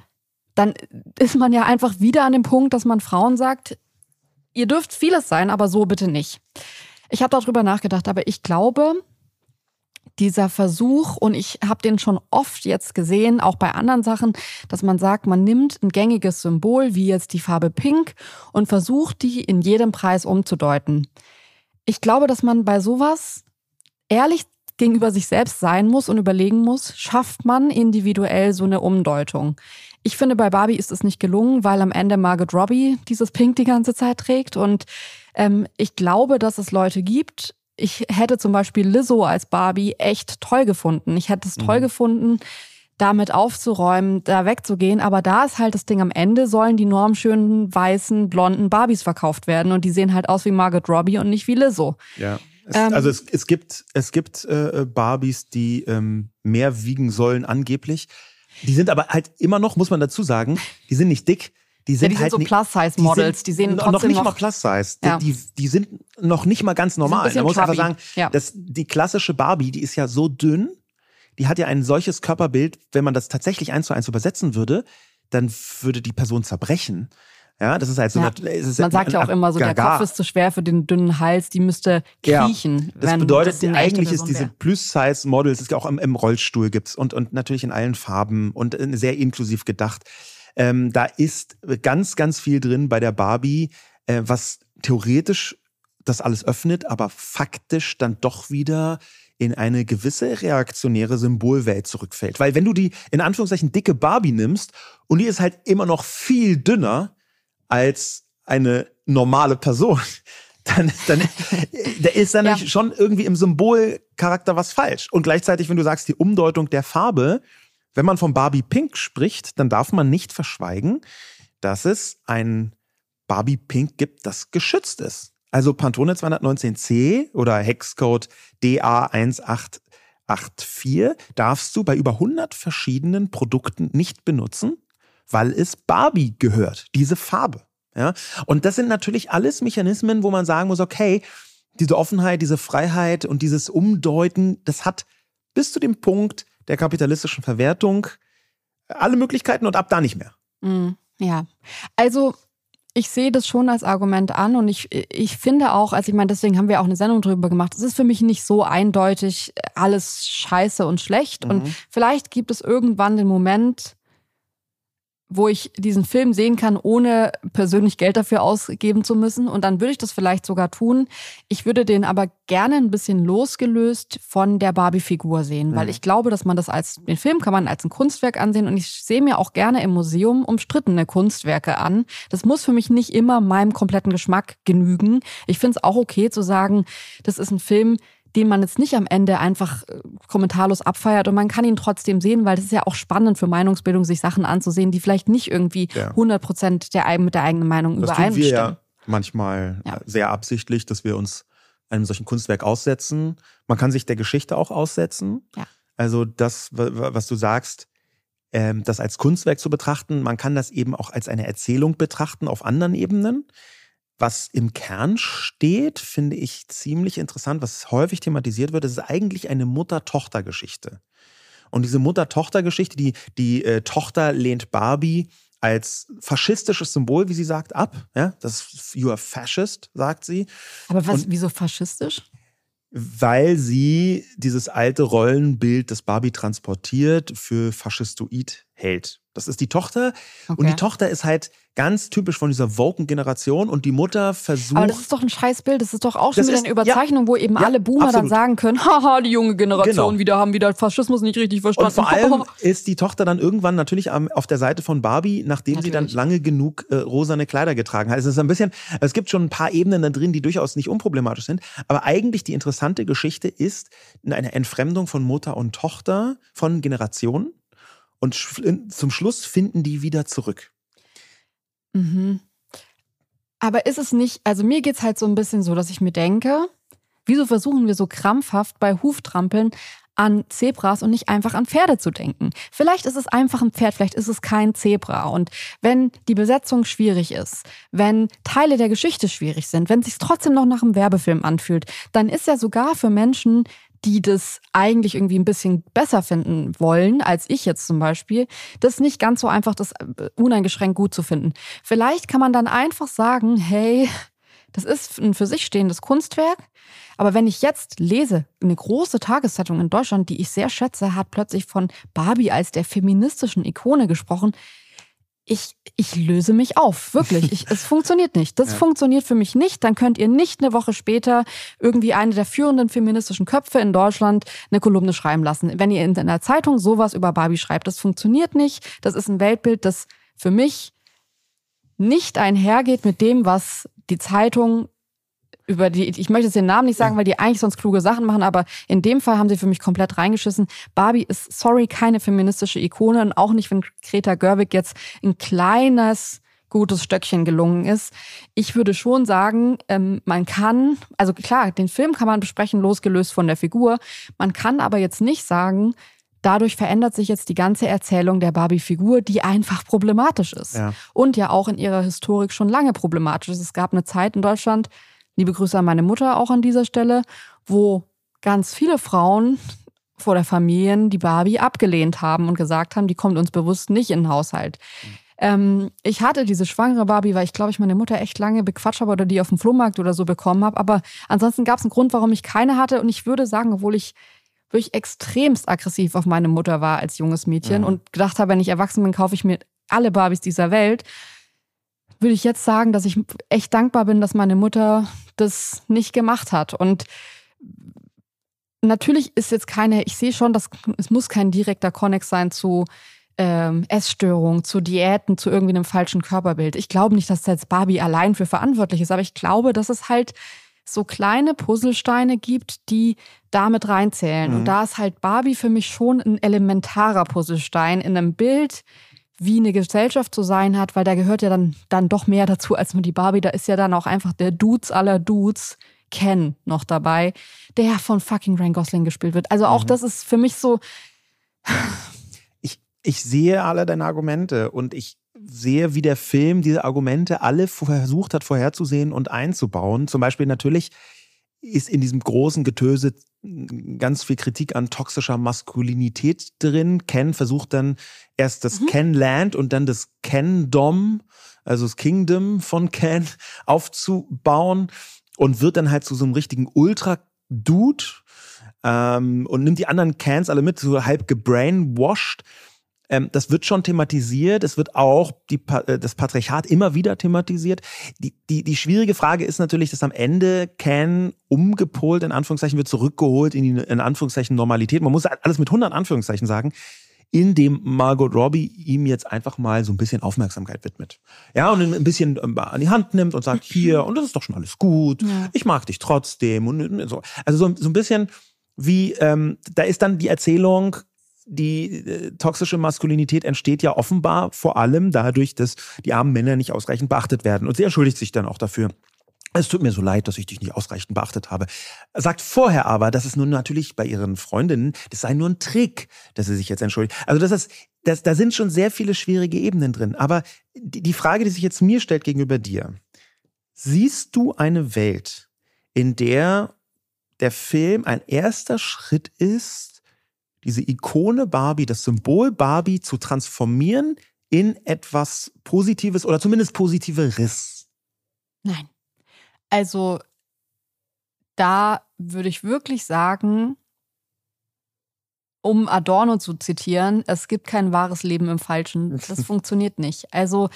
dann ist man ja einfach wieder an dem Punkt, dass man Frauen sagt, ihr dürft vieles sein, aber so bitte nicht. Ich habe darüber nachgedacht, aber ich glaube, dieser Versuch, und ich habe den schon oft jetzt gesehen, auch bei anderen Sachen, dass man sagt, man nimmt ein gängiges Symbol, wie jetzt die Farbe Pink, und versucht, die in jedem Preis umzudeuten. Ich glaube, dass man bei sowas ehrlich gegenüber sich selbst sein muss und überlegen muss, schafft man individuell so eine Umdeutung. Ich finde, bei Barbie ist es nicht gelungen, weil am Ende Margot Robbie dieses Pink die ganze Zeit trägt und ähm, ich glaube, dass es Leute gibt. Ich hätte zum Beispiel Lizzo als Barbie echt toll gefunden. Ich hätte es toll mhm. gefunden, damit aufzuräumen, da wegzugehen. Aber da ist halt das Ding, am Ende sollen die normschönen, weißen, blonden Barbies verkauft werden. Und die sehen halt aus wie Margot Robbie und nicht wie Lizzo. Ja. Es, ähm, also es, es gibt, es gibt äh, Barbies, die ähm, mehr wiegen sollen angeblich. Die sind aber halt immer noch, muss man dazu sagen, die sind nicht dick. Die sind, ja, die sind halt so Plus-Size-Models, die, die, sehen trotzdem noch nicht noch mal Plus-Size. Ja. Die, die sind noch nicht mal ganz normal. Da muss man einfach sagen, ja. dass die klassische Barbie, die ist ja so dünn, die hat ja ein solches Körperbild, wenn man das tatsächlich eins zu eins übersetzen würde, dann würde die Person zerbrechen. Ja, das ist halt so. Ja. Eine, ist Man sagt ja auch immer so, der Kopf ist zu schwer für den dünnen Hals, die müsste kriechen. Ja, das bedeutet, das eigentlich ist diese Plus-Size-Models, das ja auch im, im Rollstuhl gibt's und, und natürlich in allen Farben und sehr inklusiv gedacht. Ähm, da ist ganz, ganz viel drin bei der Barbie, äh, was theoretisch das alles öffnet, aber faktisch dann doch wieder in eine gewisse reaktionäre Symbolwelt zurückfällt. Weil wenn du die in Anführungszeichen dicke Barbie nimmst und die ist halt immer noch viel dünner als eine normale Person, dann, dann da ist dann ja. schon irgendwie im Symbolcharakter was falsch. Und gleichzeitig, wenn du sagst, die Umdeutung der Farbe, wenn man von Barbie Pink spricht, dann darf man nicht verschweigen, dass es ein Barbie Pink gibt, das geschützt ist. Also Pantone 219c oder Hexcode DA1884 darfst du bei über 100 verschiedenen Produkten nicht benutzen, weil es Barbie gehört, diese Farbe. Ja? Und das sind natürlich alles Mechanismen, wo man sagen muss, okay, diese Offenheit, diese Freiheit und dieses Umdeuten, das hat bis zu dem Punkt der kapitalistischen Verwertung alle Möglichkeiten und ab da nicht mehr. Mm, ja, also ich sehe das schon als Argument an und ich, ich finde auch, also ich meine, deswegen haben wir auch eine Sendung drüber gemacht. Es ist für mich nicht so eindeutig alles scheiße und schlecht. Mhm. Und vielleicht gibt es irgendwann den Moment, wo ich diesen Film sehen kann, ohne persönlich Geld dafür ausgeben zu müssen. Und dann würde ich das vielleicht sogar tun. Ich würde den aber gerne ein bisschen losgelöst von der Barbie-Figur sehen, weil mhm. ich glaube, dass man das als, den Film kann man als ein Kunstwerk ansehen und ich sehe mir auch gerne im Museum umstrittene Kunstwerke an. Das muss für mich nicht immer meinem kompletten Geschmack genügen. Ich finde es auch okay zu sagen, das ist ein Film, den man jetzt nicht am Ende einfach äh, kommentarlos abfeiert und man kann ihn trotzdem sehen, weil das ist ja auch spannend für Meinungsbildung, sich Sachen anzusehen, die vielleicht nicht irgendwie ja. 100 Prozent der, mit der eigenen Meinung das übereinstimmen. Tun wir ja manchmal ja. sehr absichtlich, dass wir uns einem solchen Kunstwerk aussetzen. Man kann sich der Geschichte auch aussetzen. Ja. Also das, was du sagst, ähm, das als Kunstwerk zu betrachten, man kann das eben auch als eine Erzählung betrachten auf anderen Ebenen. Was im Kern steht, finde ich ziemlich interessant, was häufig thematisiert wird, ist eigentlich eine Mutter-Tochter-Geschichte. Und diese Mutter-Tochter-Geschichte, die, die äh, Tochter lehnt Barbie als faschistisches Symbol, wie sie sagt, ab. Ja, das you are fascist, sagt sie. Aber was, Und, wieso faschistisch? Weil sie dieses alte Rollenbild, das Barbie transportiert, für faschistoid hält. Das ist die Tochter. Okay. Und die Tochter ist halt ganz typisch von dieser Woken-Generation und die Mutter versucht. Aber das ist doch ein Scheißbild. Das ist doch auch schon wieder ist, eine Überzeichnung, ja, wo eben ja, alle Boomer absolut. dann sagen können: Haha, die junge Generation genau. wieder haben wieder Faschismus nicht richtig verstanden. Und vor allem ist die Tochter dann irgendwann natürlich auf der Seite von Barbie, nachdem natürlich. sie dann lange genug äh, rosane Kleider getragen hat. Es ist ein bisschen, es gibt schon ein paar Ebenen da drin, die durchaus nicht unproblematisch sind. Aber eigentlich die interessante Geschichte ist eine Entfremdung von Mutter und Tochter von Generationen und zum Schluss finden die wieder zurück. Mhm. Aber ist es nicht, also mir geht es halt so ein bisschen so, dass ich mir denke, wieso versuchen wir so krampfhaft bei Huftrampeln an Zebras und nicht einfach an Pferde zu denken. Vielleicht ist es einfach ein Pferd, vielleicht ist es kein Zebra. Und wenn die Besetzung schwierig ist, wenn Teile der Geschichte schwierig sind, wenn es sich trotzdem noch nach einem Werbefilm anfühlt, dann ist ja sogar für Menschen, die das eigentlich irgendwie ein bisschen besser finden wollen, als ich jetzt zum Beispiel, das nicht ganz so einfach, das äh, uneingeschränkt gut zu finden. Vielleicht kann man dann einfach sagen, hey, das ist ein für sich stehendes Kunstwerk. Aber wenn ich jetzt lese, eine große Tageszeitung in Deutschland, die ich sehr schätze, hat plötzlich von Barbie als der feministischen Ikone gesprochen ich, ich löse mich auf. Wirklich. Ich, es funktioniert nicht. Das ja. funktioniert für mich nicht. Dann könnt ihr nicht eine Woche später irgendwie eine der führenden feministischen Köpfe in Deutschland eine Kolumne schreiben lassen. Wenn ihr in einer Zeitung sowas über Barbie schreibt, das funktioniert nicht. Das ist ein Weltbild, das für mich nicht einhergeht mit dem, was die Zeitung über die, ich möchte jetzt den Namen nicht sagen, weil die eigentlich sonst kluge Sachen machen, aber in dem Fall haben sie für mich komplett reingeschissen. Barbie ist, sorry, keine feministische Ikone und auch nicht, wenn Greta Gerwig jetzt ein kleines gutes Stöckchen gelungen ist. Ich würde schon sagen, ähm, man kann, also klar, den Film kann man besprechen, losgelöst von der Figur. Man kann aber jetzt nicht sagen, dadurch verändert sich jetzt die ganze Erzählung der Barbie-Figur, die einfach problematisch ist. Ja. Und ja auch in ihrer Historik schon lange problematisch ist. Es gab eine Zeit in Deutschland, liebe Grüße an meine Mutter auch an dieser Stelle, wo ganz viele Frauen vor der Familie die Barbie abgelehnt haben und gesagt haben, die kommt uns bewusst nicht in den Haushalt. Ähm, ich hatte diese schwangere Barbie, weil ich glaube, ich meine Mutter echt lange bequatscht habe oder die auf dem Flohmarkt oder so bekommen habe. Aber ansonsten gab es einen Grund, warum ich keine hatte. Und ich würde sagen, obwohl ich wirklich extremst aggressiv auf meine Mutter war als junges Mädchen mhm. und gedacht habe, wenn ich erwachsen bin, kaufe ich mir alle Barbies dieser Welt, würde ich jetzt sagen, dass ich echt dankbar bin, dass meine Mutter das nicht gemacht hat. Und natürlich ist jetzt keine, ich sehe schon, dass es muss kein direkter Connex sein zu ähm, Essstörungen, zu Diäten, zu irgendwie einem falschen Körperbild. Ich glaube nicht, dass jetzt Barbie allein für verantwortlich ist, aber ich glaube, dass es halt so kleine Puzzlesteine gibt, die damit reinzählen. Mhm. Und da ist halt Barbie für mich schon ein elementarer Puzzlestein in einem Bild, wie eine Gesellschaft zu sein hat, weil da gehört ja dann, dann doch mehr dazu als nur die Barbie. Da ist ja dann auch einfach der Dudes aller Dudes, Ken, noch dabei, der von fucking Ryan Gosling gespielt wird. Also auch mhm. das ist für mich so, ich sehe alle deine Argumente und ich sehe, wie der Film diese Argumente alle versucht hat vorherzusehen und einzubauen. Zum Beispiel natürlich ist in diesem großen Getöse ganz viel Kritik an toxischer Maskulinität drin. Ken versucht dann erst das mhm. Ken-Land und dann das Ken-Dom, also das Kingdom von Ken, aufzubauen und wird dann halt zu so einem richtigen Ultra-Dude ähm, und nimmt die anderen Cans alle mit, so halb gebrainwashed. Ähm, das wird schon thematisiert. Es wird auch die, äh, das Patriarchat immer wieder thematisiert. Die, die, die schwierige Frage ist natürlich, dass am Ende Can umgepolt, in Anführungszeichen, wird zurückgeholt in die, in Anführungszeichen, Normalität. Man muss alles mit 100 Anführungszeichen sagen indem Margot Robbie ihm jetzt einfach mal so ein bisschen Aufmerksamkeit widmet. Ja, und ein bisschen ähm, an die Hand nimmt und sagt, hier, und das ist doch schon alles gut, ja. ich mag dich trotzdem. Und so. Also so, so ein bisschen wie, ähm, da ist dann die Erzählung, die äh, toxische Maskulinität entsteht ja offenbar vor allem dadurch, dass die armen Männer nicht ausreichend beachtet werden. Und sie entschuldigt sich dann auch dafür. Es tut mir so leid, dass ich dich nicht ausreichend beachtet habe. Sagt vorher aber, dass es nun natürlich bei ihren Freundinnen, das sei nur ein Trick, dass sie sich jetzt entschuldigt. Also das ist, das, da sind schon sehr viele schwierige Ebenen drin. Aber die, die Frage, die sich jetzt mir stellt gegenüber dir, siehst du eine Welt, in der der Film ein erster Schritt ist, diese Ikone Barbie, das Symbol Barbie zu transformieren in etwas Positives oder zumindest Positiveres? Nein. Also da würde ich wirklich sagen, um Adorno zu zitieren, es gibt kein wahres Leben im Falschen. Das funktioniert nicht. Also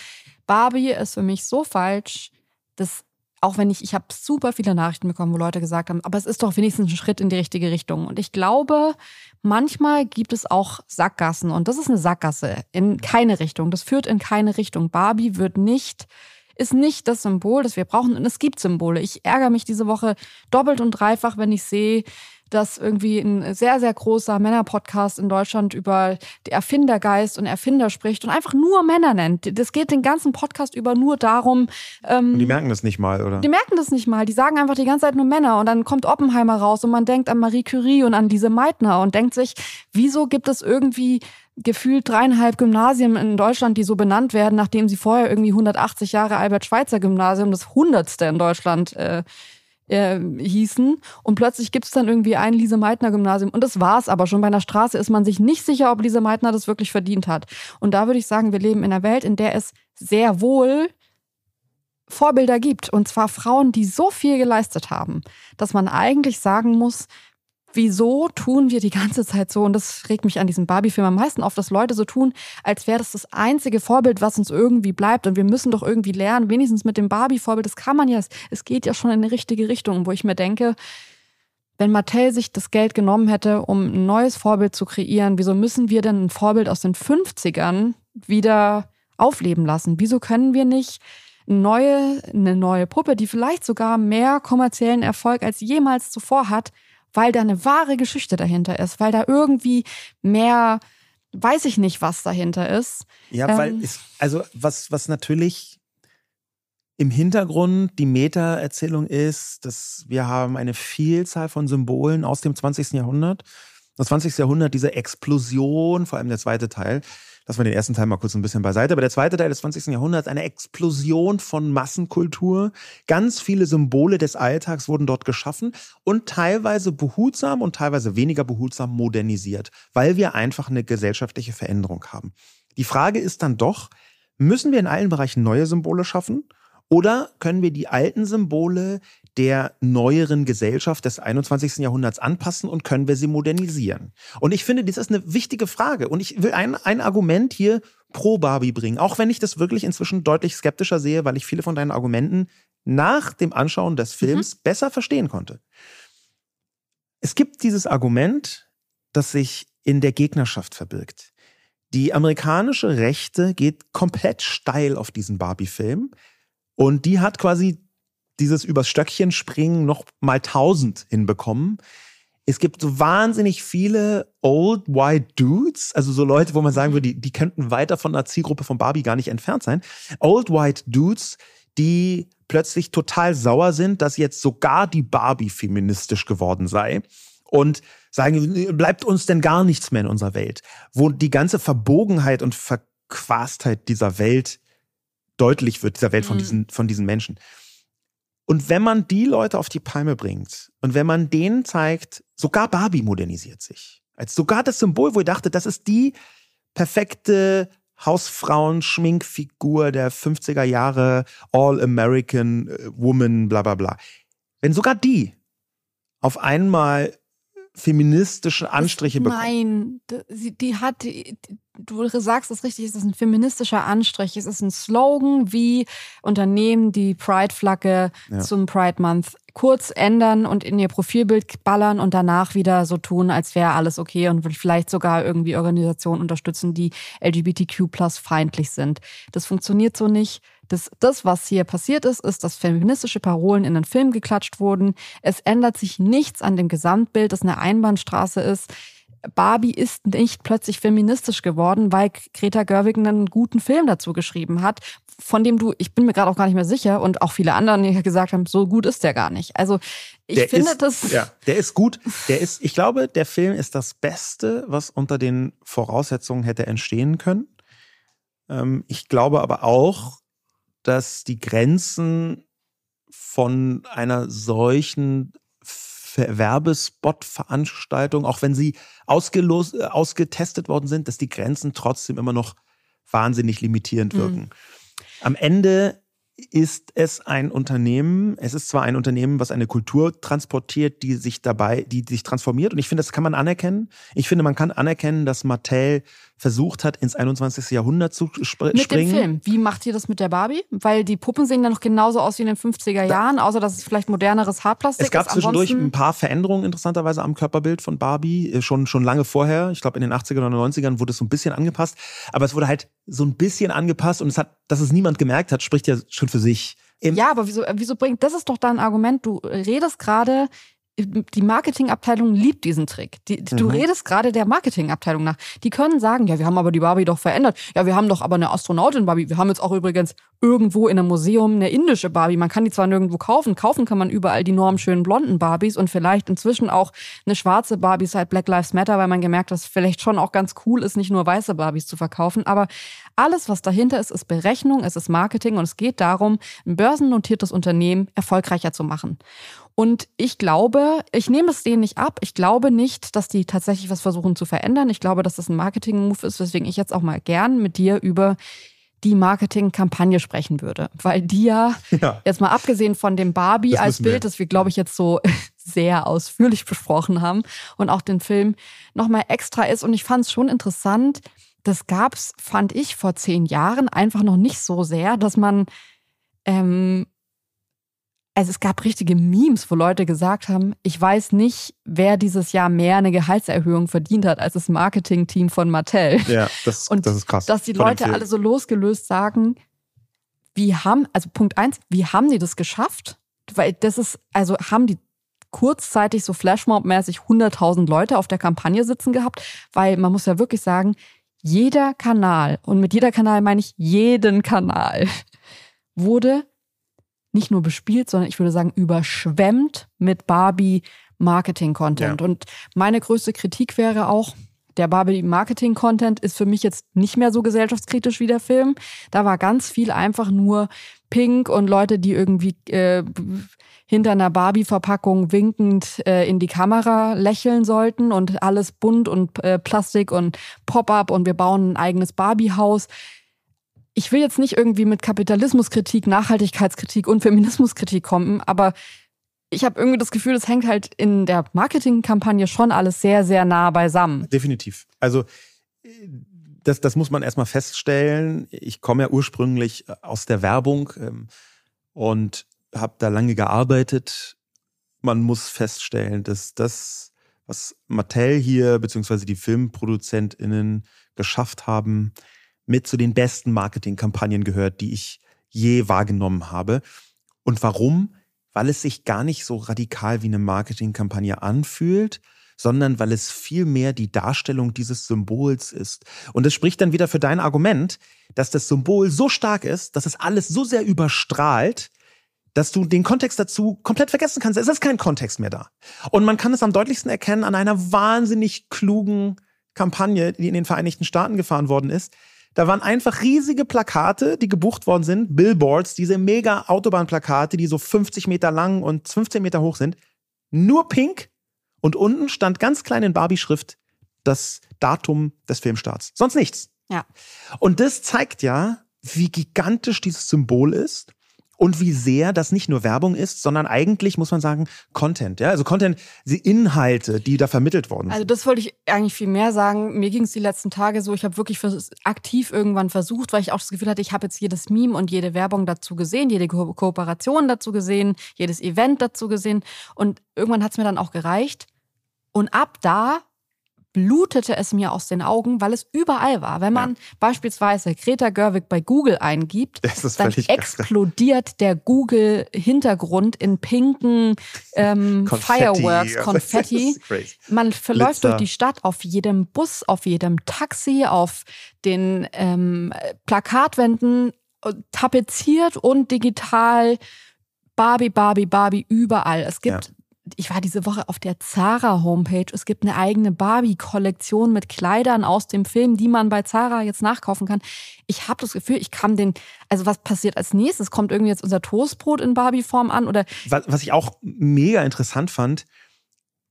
Barbie ist für mich so falsch, dass auch wenn ich, ich habe super viele Nachrichten bekommen, wo Leute gesagt haben, aber es ist doch wenigstens ein Schritt in die richtige Richtung. Und ich glaube, manchmal gibt es auch Sackgassen und das ist eine Sackgasse in keine Richtung. Das führt in keine Richtung. Barbie wird nicht ist nicht das Symbol, das wir brauchen. Und es gibt Symbole. Ich ärgere mich diese Woche doppelt und dreifach, wenn ich sehe, dass irgendwie ein sehr, sehr großer Männer-Podcast in Deutschland über den Erfindergeist und Erfinder spricht und einfach nur Männer nennt. Das geht den ganzen Podcast über nur darum. Ähm, und die merken das nicht mal, oder? Die merken das nicht mal. Die sagen einfach die ganze Zeit nur Männer. Und dann kommt Oppenheimer raus und man denkt an Marie Curie und an diese Meitner und denkt sich, wieso gibt es irgendwie gefühlt dreieinhalb Gymnasien in Deutschland, die so benannt werden, nachdem sie vorher irgendwie 180 Jahre Albert Schweitzer Gymnasium, das hundertste in Deutschland, äh, äh, hießen. Und plötzlich gibt es dann irgendwie ein Lise Meitner Gymnasium. Und das war's aber schon. Bei einer Straße ist man sich nicht sicher, ob Lise Meitner das wirklich verdient hat. Und da würde ich sagen, wir leben in einer Welt, in der es sehr wohl Vorbilder gibt. Und zwar Frauen, die so viel geleistet haben, dass man eigentlich sagen muss, wieso tun wir die ganze Zeit so, und das regt mich an diesem Barbie-Film am meisten auf, dass Leute so tun, als wäre das das einzige Vorbild, was uns irgendwie bleibt und wir müssen doch irgendwie lernen, wenigstens mit dem Barbie-Vorbild, das kann man ja, es geht ja schon in eine richtige Richtung, wo ich mir denke, wenn Mattel sich das Geld genommen hätte, um ein neues Vorbild zu kreieren, wieso müssen wir denn ein Vorbild aus den 50ern wieder aufleben lassen? Wieso können wir nicht neue, eine neue Puppe, die vielleicht sogar mehr kommerziellen Erfolg als jemals zuvor hat, weil da eine wahre Geschichte dahinter ist, weil da irgendwie mehr, weiß ich nicht, was dahinter ist. Ja, ähm, weil es, also was, was natürlich im Hintergrund die Meta-Erzählung ist, dass wir haben eine Vielzahl von Symbolen aus dem 20. Jahrhundert. Das 20. Jahrhundert, diese Explosion, vor allem der zweite Teil, lassen wir den ersten Teil mal kurz ein bisschen beiseite, aber der zweite Teil des 20. Jahrhunderts, eine Explosion von Massenkultur. Ganz viele Symbole des Alltags wurden dort geschaffen und teilweise behutsam und teilweise weniger behutsam modernisiert, weil wir einfach eine gesellschaftliche Veränderung haben. Die Frage ist dann doch, müssen wir in allen Bereichen neue Symbole schaffen? Oder können wir die alten Symbole der neueren Gesellschaft des 21. Jahrhunderts anpassen und können wir sie modernisieren? Und ich finde, das ist eine wichtige Frage. Und ich will ein, ein Argument hier pro Barbie bringen, auch wenn ich das wirklich inzwischen deutlich skeptischer sehe, weil ich viele von deinen Argumenten nach dem Anschauen des Films mhm. besser verstehen konnte. Es gibt dieses Argument, das sich in der Gegnerschaft verbirgt. Die amerikanische Rechte geht komplett steil auf diesen Barbie-Film. Und die hat quasi dieses übers Stöckchen springen noch mal tausend hinbekommen. Es gibt so wahnsinnig viele old white dudes, also so Leute, wo man sagen würde, die, die könnten weiter von der Zielgruppe von Barbie gar nicht entfernt sein. Old white dudes, die plötzlich total sauer sind, dass jetzt sogar die Barbie feministisch geworden sei und sagen, bleibt uns denn gar nichts mehr in unserer Welt, wo die ganze Verbogenheit und Verquastheit dieser Welt deutlich wird, dieser Welt von, mhm. diesen, von diesen Menschen. Und wenn man die Leute auf die Palme bringt und wenn man denen zeigt, sogar Barbie modernisiert sich, als sogar das Symbol, wo ich dachte, das ist die perfekte Hausfrauen-Schminkfigur der 50er Jahre, All-American äh, Woman, bla bla bla. Wenn sogar die auf einmal feministische Anstriche bekommt. Nein, die, die hat, die, du sagst es richtig, es ist ein feministischer Anstrich. Es ist ein Slogan, wie Unternehmen die Pride-Flagge ja. zum Pride Month kurz ändern und in ihr Profilbild ballern und danach wieder so tun, als wäre alles okay und vielleicht sogar irgendwie Organisationen unterstützen, die LGBTQ plus feindlich sind. Das funktioniert so nicht. Das, das, was hier passiert ist, ist, dass feministische Parolen in den Film geklatscht wurden. Es ändert sich nichts an dem Gesamtbild, das eine Einbahnstraße ist. Barbie ist nicht plötzlich feministisch geworden, weil Greta Gerwig einen guten Film dazu geschrieben hat, von dem du, ich bin mir gerade auch gar nicht mehr sicher und auch viele anderen die gesagt haben, so gut ist der gar nicht. Also ich der finde ist, das. Ja, der ist gut. Der ist, ich glaube, der Film ist das Beste, was unter den Voraussetzungen hätte entstehen können. Ähm, ich glaube aber auch, dass die Grenzen von einer solchen Werbespot-Veranstaltung, auch wenn sie ausgelos, äh, ausgetestet worden sind, dass die Grenzen trotzdem immer noch wahnsinnig limitierend mhm. wirken. Mhm. Am Ende ist es ein Unternehmen, es ist zwar ein Unternehmen, was eine Kultur transportiert, die sich dabei, die sich transformiert und ich finde, das kann man anerkennen. Ich finde, man kann anerkennen, dass Mattel versucht hat, ins 21. Jahrhundert zu springen. Mit dem Film. Wie macht ihr das mit der Barbie? Weil die Puppen sehen dann noch genauso aus wie in den 50er Jahren, außer dass es vielleicht moderneres Haarplastik ist. Es gab ist. zwischendurch ein paar Veränderungen interessanterweise am Körperbild von Barbie, äh, schon, schon lange vorher. Ich glaube, in den 80er oder 90ern wurde es so ein bisschen angepasst. Aber es wurde halt so ein bisschen angepasst und es hat, dass es niemand gemerkt hat, spricht ja schon für sich. ja, aber wieso, wieso bringt, das ist doch da ein Argument, du redest gerade die Marketingabteilung liebt diesen Trick. Die, du mhm. redest gerade der Marketingabteilung nach. Die können sagen, ja, wir haben aber die Barbie doch verändert. Ja, wir haben doch aber eine Astronautin Barbie. Wir haben jetzt auch übrigens irgendwo in einem Museum eine indische Barbie. Man kann die zwar nirgendwo kaufen. Kaufen kann man überall die normschönen blonden Barbies und vielleicht inzwischen auch eine schwarze Barbie seit Black Lives Matter, weil man gemerkt hat, dass es vielleicht schon auch ganz cool ist, nicht nur weiße Barbies zu verkaufen. Aber alles, was dahinter ist, ist Berechnung, es ist Marketing und es geht darum, ein börsennotiertes Unternehmen erfolgreicher zu machen. Und ich glaube, ich nehme es denen nicht ab. Ich glaube nicht, dass die tatsächlich was versuchen zu verändern. Ich glaube, dass das ein Marketing-Move ist, weswegen ich jetzt auch mal gern mit dir über die Marketingkampagne sprechen würde. Weil die ja, ja, jetzt mal abgesehen von dem Barbie als Bild, wir. das wir, glaube ich, jetzt so sehr ausführlich besprochen haben und auch den Film nochmal extra ist. Und ich fand es schon interessant, das gab's, fand ich, vor zehn Jahren einfach noch nicht so sehr, dass man ähm, also es gab richtige Memes, wo Leute gesagt haben, ich weiß nicht, wer dieses Jahr mehr eine Gehaltserhöhung verdient hat als das Marketing-Team von Mattel. Ja, das, Und das ist krass. Dass die Leute alle so losgelöst sagen, wie haben, also Punkt eins, wie haben die das geschafft? Weil das ist, also haben die kurzzeitig so Flashmob-mäßig 100.000 Leute auf der Kampagne sitzen gehabt, weil man muss ja wirklich sagen, jeder Kanal, und mit jeder Kanal meine ich jeden Kanal, wurde nicht nur bespielt, sondern ich würde sagen überschwemmt mit Barbie Marketing-Content. Ja. Und meine größte Kritik wäre auch, der Barbie Marketing Content ist für mich jetzt nicht mehr so gesellschaftskritisch wie der Film. Da war ganz viel einfach nur Pink und Leute, die irgendwie äh, hinter einer Barbie-Verpackung winkend äh, in die Kamera lächeln sollten und alles bunt und äh, Plastik und Pop-up und wir bauen ein eigenes Barbie-Haus. Ich will jetzt nicht irgendwie mit Kapitalismuskritik, Nachhaltigkeitskritik und Feminismuskritik kommen, aber ich habe irgendwie das Gefühl, es hängt halt in der Marketingkampagne schon alles sehr, sehr nah beisammen. Definitiv. Also das, das muss man erstmal feststellen. Ich komme ja ursprünglich aus der Werbung ähm, und habe da lange gearbeitet. Man muss feststellen, dass das, was Mattel hier beziehungsweise die FilmproduzentInnen geschafft haben, mit zu den besten Marketingkampagnen gehört, die ich je wahrgenommen habe. Und warum? weil es sich gar nicht so radikal wie eine Marketingkampagne anfühlt, sondern weil es vielmehr die Darstellung dieses Symbols ist. Und es spricht dann wieder für dein Argument, dass das Symbol so stark ist, dass es alles so sehr überstrahlt, dass du den Kontext dazu komplett vergessen kannst. Es ist kein Kontext mehr da. Und man kann es am deutlichsten erkennen an einer wahnsinnig klugen Kampagne, die in den Vereinigten Staaten gefahren worden ist, da waren einfach riesige Plakate, die gebucht worden sind, Billboards, diese mega Autobahnplakate, die so 50 Meter lang und 15 Meter hoch sind. Nur pink. Und unten stand ganz klein in Barbie-Schrift das Datum des Filmstarts. Sonst nichts. Ja. Und das zeigt ja, wie gigantisch dieses Symbol ist und wie sehr das nicht nur Werbung ist, sondern eigentlich muss man sagen Content. Ja, also Content, die Inhalte, die da vermittelt worden sind. Also das wollte ich eigentlich viel mehr sagen. Mir ging es die letzten Tage so. Ich habe wirklich aktiv irgendwann versucht, weil ich auch das Gefühl hatte, ich habe jetzt jedes Meme und jede Werbung dazu gesehen, jede Ko Kooperation dazu gesehen, jedes Event dazu gesehen und irgendwann hat es mir dann auch gereicht. Und ab da blutete es mir aus den Augen, weil es überall war. Wenn man ja. beispielsweise Greta Gerwig bei Google eingibt, dann explodiert der Google-Hintergrund in pinken ähm, Konfetti. Fireworks, Konfetti. Man verläuft Blitzer. durch die Stadt auf jedem Bus, auf jedem Taxi, auf den ähm, Plakatwänden, äh, tapeziert und digital. Barbie, Barbie, Barbie, überall. Es gibt ja ich war diese Woche auf der Zara Homepage. Es gibt eine eigene Barbie-Kollektion mit Kleidern aus dem Film, die man bei Zara jetzt nachkaufen kann. Ich habe das Gefühl, ich kann den, also was passiert als nächstes? Kommt irgendwie jetzt unser Toastbrot in Barbie-Form an oder? Was, was ich auch mega interessant fand,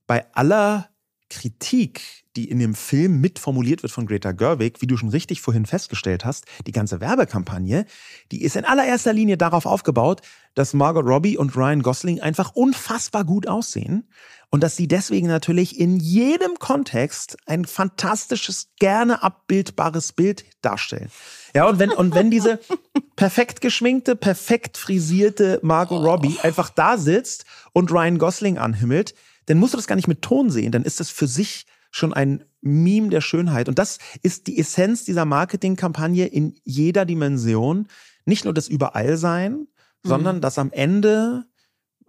bei aller Kritik die in dem Film mitformuliert wird von Greta Gerwig, wie du schon richtig vorhin festgestellt hast, die ganze Werbekampagne, die ist in allererster Linie darauf aufgebaut, dass Margot Robbie und Ryan Gosling einfach unfassbar gut aussehen und dass sie deswegen natürlich in jedem Kontext ein fantastisches, gerne abbildbares Bild darstellen. Ja, und wenn, und wenn diese perfekt geschminkte, perfekt frisierte Margot Robbie einfach da sitzt und Ryan Gosling anhimmelt, dann musst du das gar nicht mit Ton sehen, dann ist das für sich schon ein Meme der Schönheit. Und das ist die Essenz dieser Marketingkampagne in jeder Dimension. Nicht nur das Überallsein, mhm. sondern das am Ende,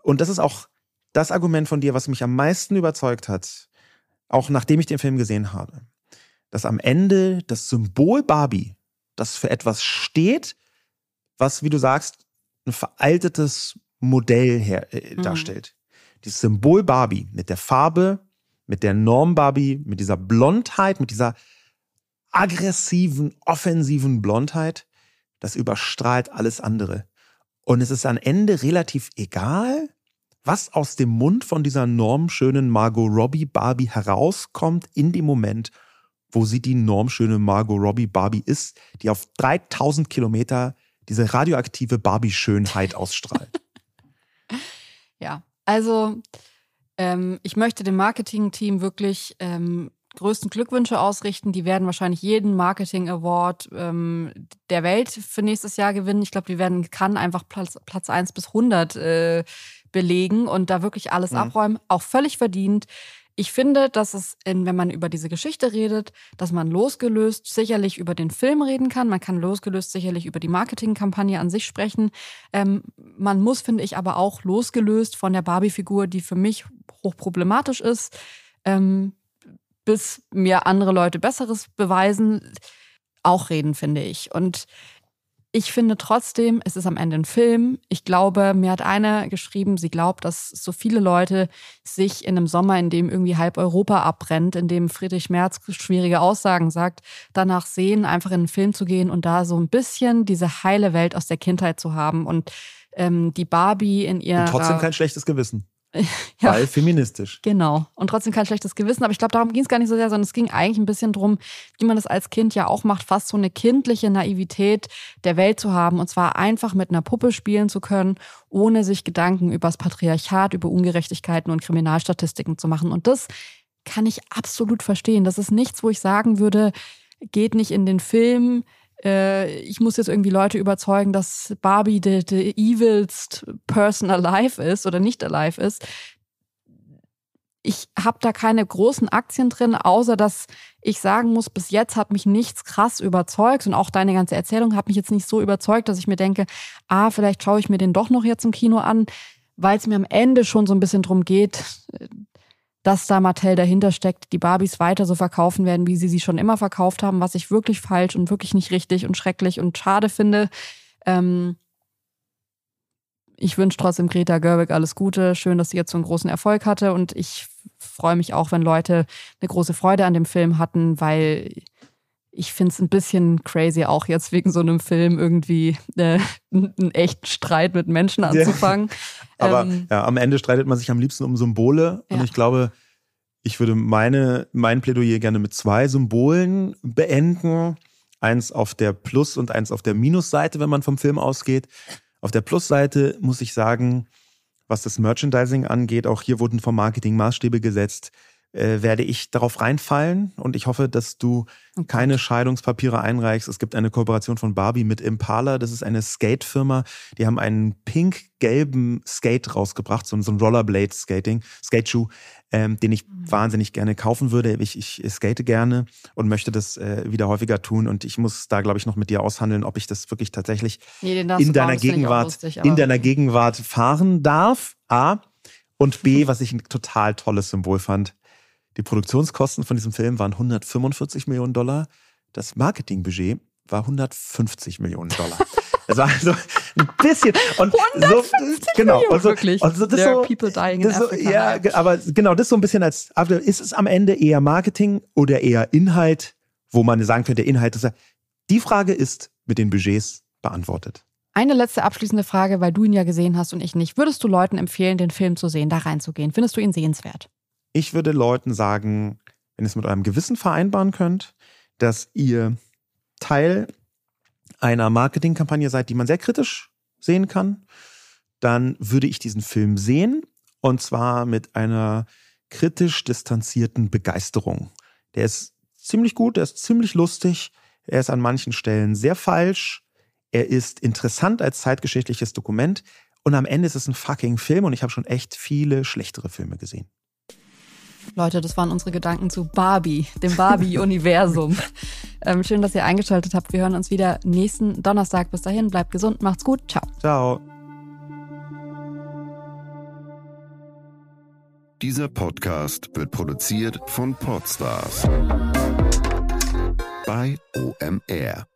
und das ist auch das Argument von dir, was mich am meisten überzeugt hat, auch nachdem ich den Film gesehen habe, dass am Ende das Symbol Barbie, das für etwas steht, was, wie du sagst, ein veraltetes Modell her, äh, mhm. darstellt. Dieses Symbol Barbie mit der Farbe, mit der Norm Barbie, mit dieser Blondheit, mit dieser aggressiven, offensiven Blondheit, das überstrahlt alles andere. Und es ist am Ende relativ egal, was aus dem Mund von dieser normschönen Margot Robbie Barbie herauskommt in dem Moment, wo sie die normschöne Margot Robbie Barbie ist, die auf 3000 Kilometer diese radioaktive Barbie-Schönheit ausstrahlt. ja, also ähm, ich möchte dem Marketing-Team wirklich ähm, größten Glückwünsche ausrichten. Die werden wahrscheinlich jeden Marketing Award ähm, der Welt für nächstes Jahr gewinnen. Ich glaube, die werden kann einfach Platz, Platz 1 bis 100 äh, belegen und da wirklich alles mhm. abräumen. Auch völlig verdient. Ich finde, dass es, in, wenn man über diese Geschichte redet, dass man losgelöst sicherlich über den Film reden kann. Man kann losgelöst sicherlich über die Marketingkampagne an sich sprechen. Ähm, man muss, finde ich, aber auch losgelöst von der Barbie-Figur, die für mich hochproblematisch ist, ähm, bis mir andere Leute Besseres beweisen, auch reden, finde ich. Und ich finde trotzdem, es ist am Ende ein Film. Ich glaube, mir hat eine geschrieben, sie glaubt, dass so viele Leute sich in einem Sommer, in dem irgendwie halb Europa abbrennt, in dem Friedrich Merz schwierige Aussagen sagt, danach sehen, einfach in einen Film zu gehen und da so ein bisschen diese heile Welt aus der Kindheit zu haben und ähm, die Barbie in ihrer... Und trotzdem kein schlechtes Gewissen. Ja, Weil feministisch. Genau. Und trotzdem kein schlechtes Gewissen. Aber ich glaube, darum ging es gar nicht so sehr, sondern es ging eigentlich ein bisschen darum, wie man das als Kind ja auch macht, fast so eine kindliche Naivität der Welt zu haben. Und zwar einfach mit einer Puppe spielen zu können, ohne sich Gedanken über das Patriarchat, über Ungerechtigkeiten und Kriminalstatistiken zu machen. Und das kann ich absolut verstehen. Das ist nichts, wo ich sagen würde, geht nicht in den Film äh, ich muss jetzt irgendwie Leute überzeugen, dass Barbie the, the evilst person alive ist oder nicht alive ist. Ich habe da keine großen Aktien drin, außer dass ich sagen muss, bis jetzt hat mich nichts krass überzeugt und auch deine ganze Erzählung hat mich jetzt nicht so überzeugt, dass ich mir denke, ah, vielleicht schaue ich mir den doch noch jetzt im Kino an, weil es mir am Ende schon so ein bisschen drum geht, dass da Mattel dahinter steckt, die Barbies weiter so verkaufen werden, wie sie sie schon immer verkauft haben, was ich wirklich falsch und wirklich nicht richtig und schrecklich und schade finde. Ähm ich wünsche trotzdem Greta Gerwig alles Gute. Schön, dass sie jetzt so einen großen Erfolg hatte. Und ich freue mich auch, wenn Leute eine große Freude an dem Film hatten, weil ich finde es ein bisschen crazy, auch jetzt wegen so einem Film irgendwie äh, einen echten Streit mit Menschen anzufangen. Ja. Aber ähm, ja, am Ende streitet man sich am liebsten um Symbole. Ja. Und ich glaube, ich würde meine, mein Plädoyer gerne mit zwei Symbolen beenden. Eins auf der Plus- und eins auf der Minusseite, wenn man vom Film ausgeht. Auf der Plusseite muss ich sagen, was das Merchandising angeht, auch hier wurden vom Marketing Maßstäbe gesetzt äh, werde ich darauf reinfallen und ich hoffe, dass du okay. keine Scheidungspapiere einreichst. Es gibt eine Kooperation von Barbie mit Impala. Das ist eine Skate-Firma. Die haben einen pink-gelben Skate rausgebracht, so, so ein Rollerblade-Skating, Skate-Schuh, ähm, den ich mhm. wahnsinnig gerne kaufen würde. Ich, ich skate gerne und möchte das äh, wieder häufiger tun. Und ich muss da, glaube ich, noch mit dir aushandeln, ob ich das wirklich tatsächlich nee, in deiner Gegenwart, lustig, in deiner Gegenwart fahren darf. A. Und B, was ich ein total tolles Symbol fand, die Produktionskosten von diesem Film waren 145 Millionen Dollar. Das Marketingbudget war 150 Millionen Dollar. Es war so ein bisschen und so genau und so, wirklich. Und so, das There so, people dying in so, Africa. Ja, aber genau das so ein bisschen als ist es am Ende eher Marketing oder eher Inhalt, wo man sagen könnte, Inhalt ist die Frage ist mit den Budgets beantwortet. Eine letzte abschließende Frage, weil du ihn ja gesehen hast und ich nicht. Würdest du Leuten empfehlen, den Film zu sehen, da reinzugehen? Findest du ihn sehenswert? Ich würde Leuten sagen, wenn ihr es mit eurem Gewissen vereinbaren könnt, dass ihr Teil einer Marketingkampagne seid, die man sehr kritisch sehen kann, dann würde ich diesen Film sehen und zwar mit einer kritisch distanzierten Begeisterung. Der ist ziemlich gut, der ist ziemlich lustig, er ist an manchen Stellen sehr falsch, er ist interessant als zeitgeschichtliches Dokument und am Ende ist es ein fucking Film und ich habe schon echt viele schlechtere Filme gesehen. Leute, das waren unsere Gedanken zu Barbie, dem Barbie-Universum. ähm, schön, dass ihr eingeschaltet habt. Wir hören uns wieder nächsten Donnerstag. Bis dahin, bleibt gesund, macht's gut. Ciao. Ciao. Dieser Podcast wird produziert von Podstars bei OMR.